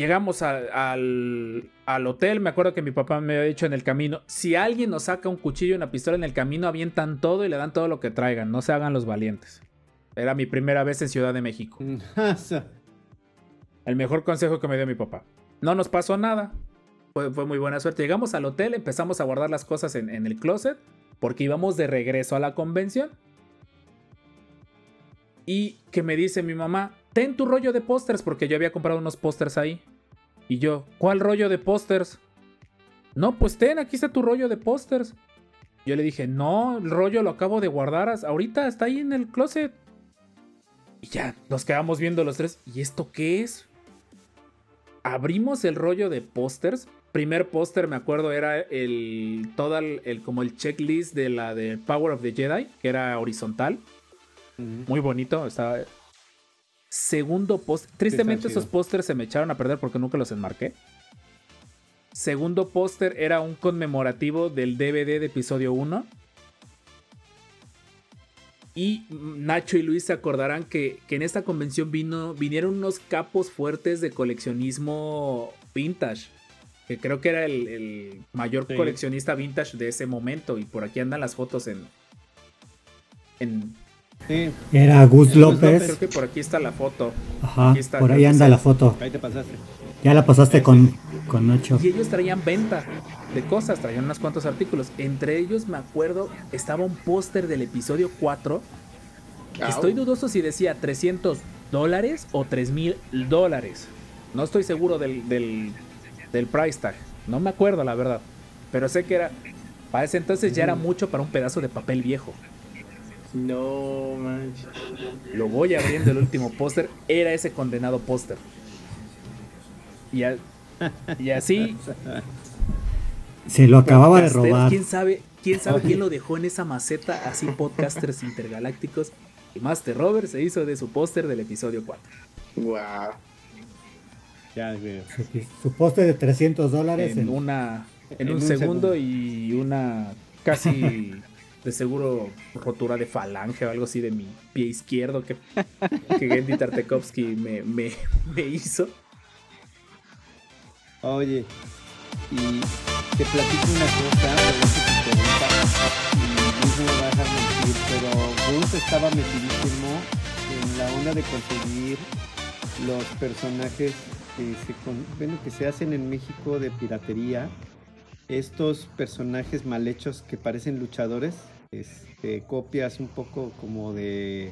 Llegamos al, hotel, me acuerdo que mi papá me había dicho en el camino, si alguien nos saca un cuchillo y una pistola en el camino, avientan todo y le dan todo lo que traigan, no se hagan los valientes. Era mi primera vez en Ciudad de México. El mejor consejo que me dio mi papá. No nos pasó nada. Fue, fue muy buena suerte. Llegamos al hotel, empezamos a guardar las cosas en, en el closet porque íbamos de regreso a la convención. Y que me dice mi mamá, ten tu rollo de pósters porque yo había comprado unos pósters ahí. Y yo, ¿cuál rollo de pósters? No, pues ten, aquí está tu rollo de pósters. Yo le dije, no, el rollo lo acabo de guardar. Ahorita está ahí en el closet. Y ya, nos quedamos viendo los tres. ¿Y esto qué es? Abrimos el rollo de pósters. Primer póster, me acuerdo, era el. Todo el, como el checklist de la de Power of the Jedi, que era horizontal. Muy bonito. Estaba. Segundo póster. Tristemente, esos pósters se me echaron a perder porque nunca los enmarqué. Segundo póster era un conmemorativo del DVD de episodio 1. Y Nacho y Luis se acordarán que, en esta convención vino, vinieron unos capos fuertes de coleccionismo vintage. Que creo que era el, mayor coleccionista vintage de ese momento. Y por aquí andan las fotos en. en Era Gus López. Creo que por aquí está la foto. Ajá, por ahí anda la foto. Ahí te pasaste. Ya la pasaste con, con Nacho. Y ellos traían venta de cosas, traían unos cuantos artículos. Entre ellos, me acuerdo, estaba un póster del episodio 4. Estoy dudoso si decía 300 dólares o 3 mil dólares. No estoy seguro del, del, del price tag. No me acuerdo, la verdad. Pero sé que era. Para ese entonces ya era mucho para un pedazo de papel viejo. No manches. Lo voy abriendo el último póster. Era ese condenado póster. Y, y así. Se lo acababa de robar. ¿Quién sabe, quién sabe quién lo dejó en esa maceta? Así, podcasters intergalácticos. Y Master Robert se hizo de su póster del episodio 4. Wow. Ya veo. Su, póster de 300 dólares. En, una. En, un, segundo, y una casi de seguro rotura de falange o algo así de mi pie izquierdo que, que Gendy Tartakovsky me, me, me hizo. Oye, y te platico una cosa, y no me va a mentir, pero Bruce estaba metidísimo en la onda de conseguir los personajes que se, que se hacen en México de piratería. Estos personajes mal hechos que parecen luchadores, este, copias un poco como de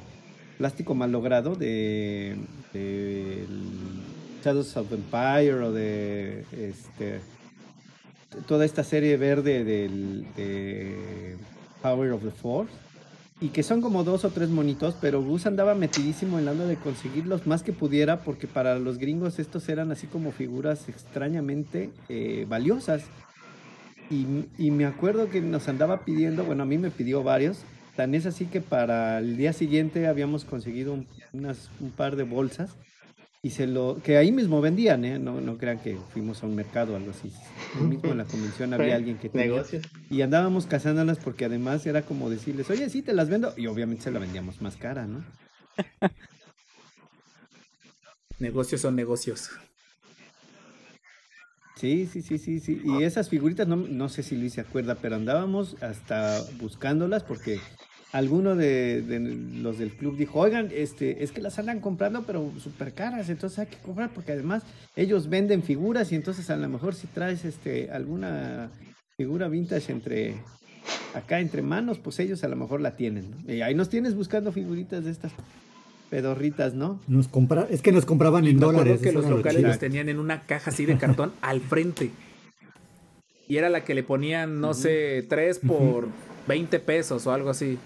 plástico mal logrado de, de Shadows of Empire o de este, toda esta serie verde del de Power of the Force. Y que son como dos o tres monitos, pero Gus andaba metidísimo en la onda de conseguirlos más que pudiera, porque para los gringos estos eran así como figuras extrañamente eh, valiosas. Y, y, me acuerdo que nos andaba pidiendo, bueno, a mí me pidió varios, tan es así que para el día siguiente habíamos conseguido unas, un par de bolsas y se lo que ahí mismo vendían, ¿eh? no, no crean que fuimos a un mercado o algo así. Ahí mismo en la convención había alguien que tenía. Negocios. Y andábamos cazándolas porque además era como decirles, oye, sí, te las vendo. Y obviamente se la vendíamos más cara, ¿no? negocios son negocios. Sí, sí, sí, sí, sí. Y esas figuritas, no, no sé si Luis se acuerda, pero andábamos hasta buscándolas porque alguno de, los del club dijo, oigan, este, es que las andan comprando, pero súper caras, entonces hay que comprar, porque además ellos venden figuras y entonces a lo mejor si traes este, alguna figura vintage entre acá entre manos, pues ellos a lo mejor la tienen. Y ahí nos tienes buscando figuritas de estas pedorritas, ¿no? Nos compra es que nos compraban en dólares. que los locales los tenían en una caja así de cartón al frente. Y era la que le ponían, no sé, 3 por 20 pesos o algo así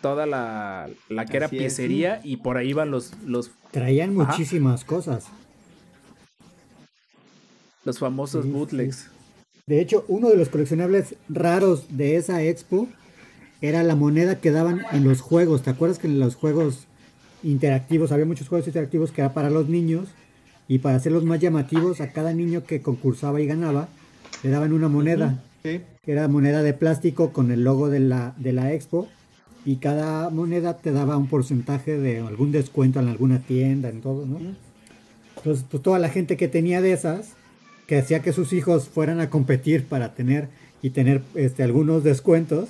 toda la, la que era piecería y por ahí iban los... los Traían muchísimas cosas. Los famosos bootlegs. De hecho, uno de los coleccionables raros de esa expo era la moneda que daban en los juegos. ¿Te acuerdas que en los juegos interactivos, había muchos juegos interactivos que era para los niños y para hacerlos más llamativos a cada niño que concursaba y ganaba, le daban una moneda, que era moneda de plástico con el logo de la, de la expo y cada moneda te daba un porcentaje de algún descuento en alguna tienda, en todo, ¿no? Entonces, pues toda la gente que tenía de esas, que hacía que sus hijos fueran a competir para tener y tener este, algunos descuentos,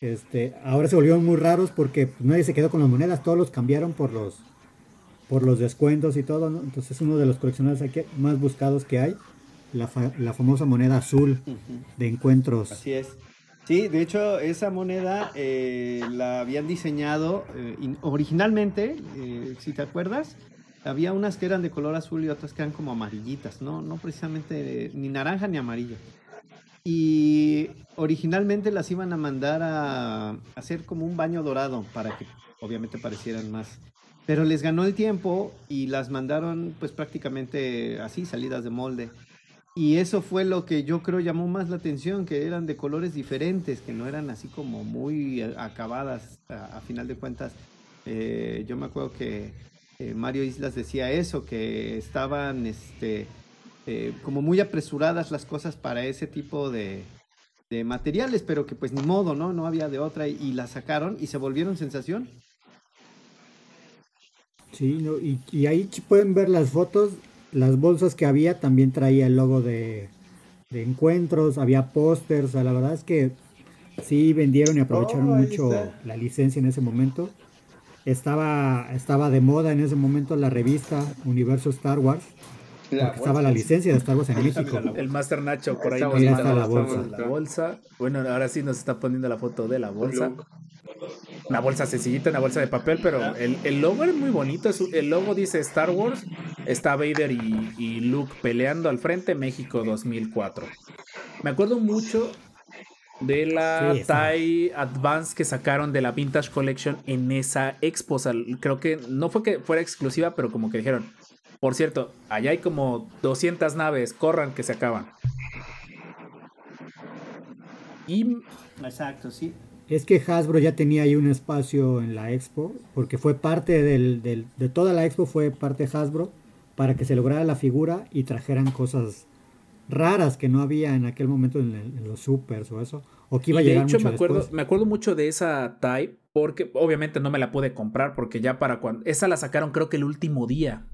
este, ahora se volvieron muy raros porque pues, nadie se quedó con las monedas, todos los cambiaron por los por los descuentos y todo, ¿no? Entonces es uno de los coleccionables aquí más buscados que hay, la, famosa moneda azul de encuentros. Así es. Sí, de hecho esa moneda eh, la habían diseñado eh, originalmente, eh, si te acuerdas, había unas que eran de color azul y otras que eran como amarillitas, no, no precisamente ni naranja ni amarillo. Y originalmente las iban a mandar a hacer como un baño dorado para que obviamente parecieran más. Pero les ganó el tiempo y las mandaron pues prácticamente así, salidas de molde. Y eso fue lo que yo creo llamó más la atención, que eran de colores diferentes, que no eran así como muy acabadas a, final de cuentas. Eh, yo me acuerdo que eh, Mario Islas decía eso, que estaban este, eh, como muy apresuradas las cosas para ese tipo de, materiales, pero que pues ni modo, ¿no? No había de otra y, la sacaron y se volvieron sensación. Sí, y, ahí pueden ver las fotos, las bolsas que había también traía el logo de, encuentros, había pósters, la verdad es que sí vendieron y aprovecharon oh, mucho la licencia en ese momento. Estaba, estaba de moda en ese momento la revista Universo Star Wars. Porque estaba la licencia de Star Wars en México. El Master Nacho por ahí está la bolsa. la bolsa. Bueno, ahora sí nos está poniendo la foto de la bolsa. Una bolsa sencillita, una bolsa de papel, pero el, el logo es muy bonito. El logo dice Star Wars. Está Vader y, y Luke peleando al frente, México 2004. Me acuerdo mucho de la TIE Advance que sacaron de la Vintage Collection en esa expo. creo que no fue que fuera exclusiva, pero como que dijeron, por cierto, allá hay como 200 naves, corran que se acaban. Y... Exacto, sí. Es que Hasbro ya tenía ahí un espacio en la expo, porque fue parte del, de toda la expo, fue parte de Hasbro, para que se lograra la figura y trajeran cosas raras que no había en aquel momento en, los supers o eso. O que iba a llegar de hecho, me acuerdo, me acuerdo mucho de esa Type porque obviamente no me la pude comprar porque ya para cuando... Esa la sacaron creo que el último día.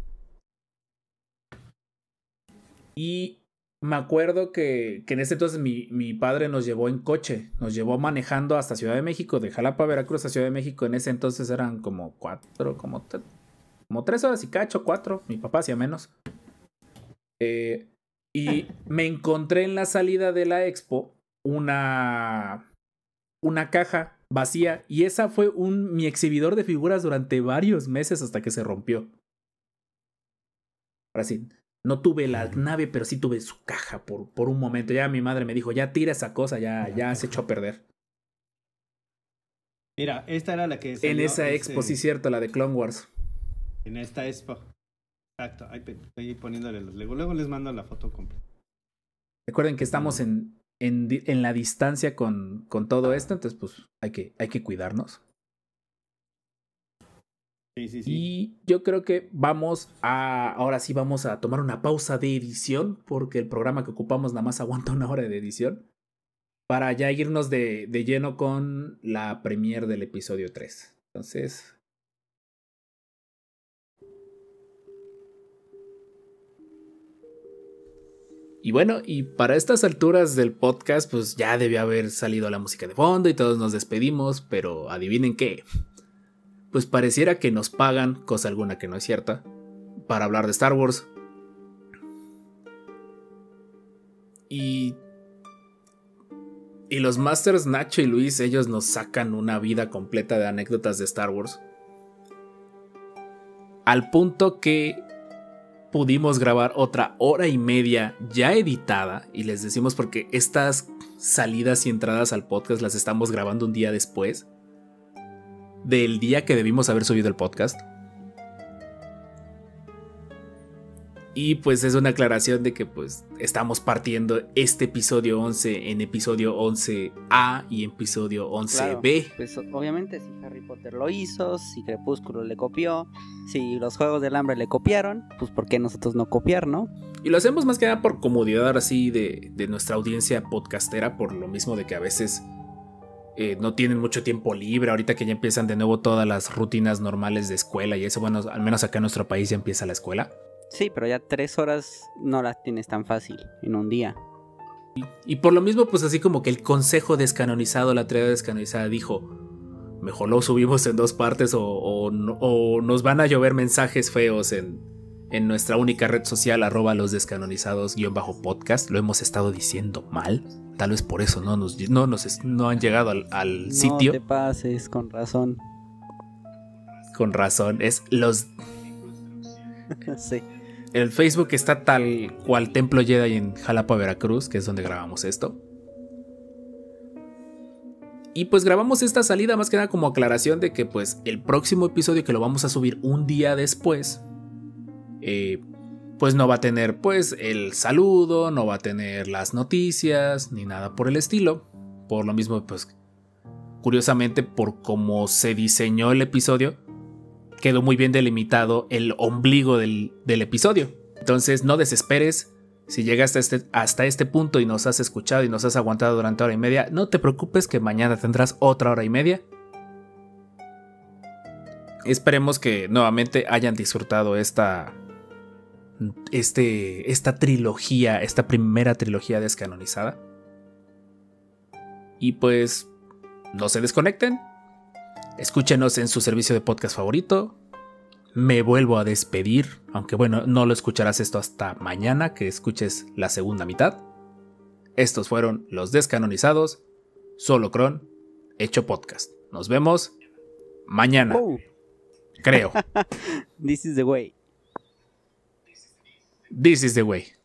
Y me acuerdo que, que en ese entonces mi, mi, padre nos llevó en coche, nos llevó manejando hasta Ciudad de México, de Jalapa, Veracruz a Ciudad de México. En ese entonces eran como cuatro, como, como tres horas y cacho, cuatro. Mi papá hacía menos. Eh, y me encontré en la salida de la expo una, una caja vacía y esa fue un, mi exhibidor de figuras durante varios meses hasta que se rompió. Ahora sí, no tuve la nave, pero sí tuve su caja por, por un momento. Ya mi madre me dijo, ya tira esa cosa, ya, ya se echó a perder. Mira, esta era la que... en esa expo, sí, cierto, la de Clone Wars. En esta expo. Exacto, ahí poniéndole los Lego. Luego les mando la foto completa. Recuerden que estamos en, en, en la distancia con, con, todo esto, entonces pues hay que, hay que cuidarnos. Y yo creo que vamos a, ahora sí vamos a tomar una pausa de edición, porque el programa que ocupamos nada más aguanta una hora de edición, para ya irnos de, de lleno con la premier del episodio 3. Entonces, Y bueno, y para estas alturas del podcast, pues ya debió haber salido la música de fondo y todos nos despedimos, pero adivinen qué. Pues pareciera que nos pagan, cosa alguna que no es cierta, para hablar de Star Wars. Y... Y los Masters Nacho y Luis, ellos nos sacan una vida completa de anécdotas de Star Wars. Al punto que pudimos grabar otra hora y media ya editada y les decimos porque estas salidas y entradas al podcast las estamos grabando un día después del día que debimos haber subido el podcast. Y pues es una aclaración de que pues estamos partiendo este episodio 11 en episodio 11A y episodio 11B. pues obviamente si Harry Potter lo hizo, si Crepúsculo le copió, si los Juegos del Hambre le copiaron, pues ¿por qué nosotros no copiar, no? Y lo hacemos más que nada por comodidad así de, de nuestra audiencia podcastera, por lo mismo de que a veces eh, no tienen mucho tiempo libre, ahorita que ya empiezan de nuevo todas las rutinas normales de escuela y eso, bueno, al menos acá en nuestro país ya empieza la escuela. Sí, pero ya tres horas no las tienes tan fácil en un día. Y, por lo mismo, pues así como que el consejo descanonizado, la teoría descanonizada dijo, mejor lo subimos en dos partes o, nos van a llover mensajes feos en, en nuestra única red social, arroba los descanonizados-podcast. Lo hemos estado diciendo mal. Tal vez por eso no nos, no nos no han llegado al, al sitio. No te pases, con razón. Con razón. Es los. sí. El Facebook está tal cual Templo Jedi en Jalapa, Veracruz, que es donde grabamos esto. Y pues grabamos esta salida más que nada como aclaración de que pues el próximo episodio que lo vamos a subir un día después, eh, pues no va a tener pues el saludo, no va a tener las noticias, ni nada por el estilo. Por lo mismo pues curiosamente por cómo se diseñó el episodio, quedó muy bien delimitado el ombligo del, del episodio. Entonces no desesperes, si llegaste hasta este, hasta este punto y nos has escuchado y nos has aguantado durante hora y media, no te preocupes que mañana tendrás otra hora y media. Esperemos que nuevamente hayan disfrutado esta, este, esta trilogía, esta primera trilogía descanonizada. Y pues, no se desconecten. Escúchenos en su servicio de podcast favorito me vuelvo a despedir, aunque bueno, no lo escucharás esto hasta mañana que escuches la segunda mitad. Estos fueron los descanonizados, solo Cron, hecho podcast. Nos vemos mañana. Creo. This is the way. This is the way.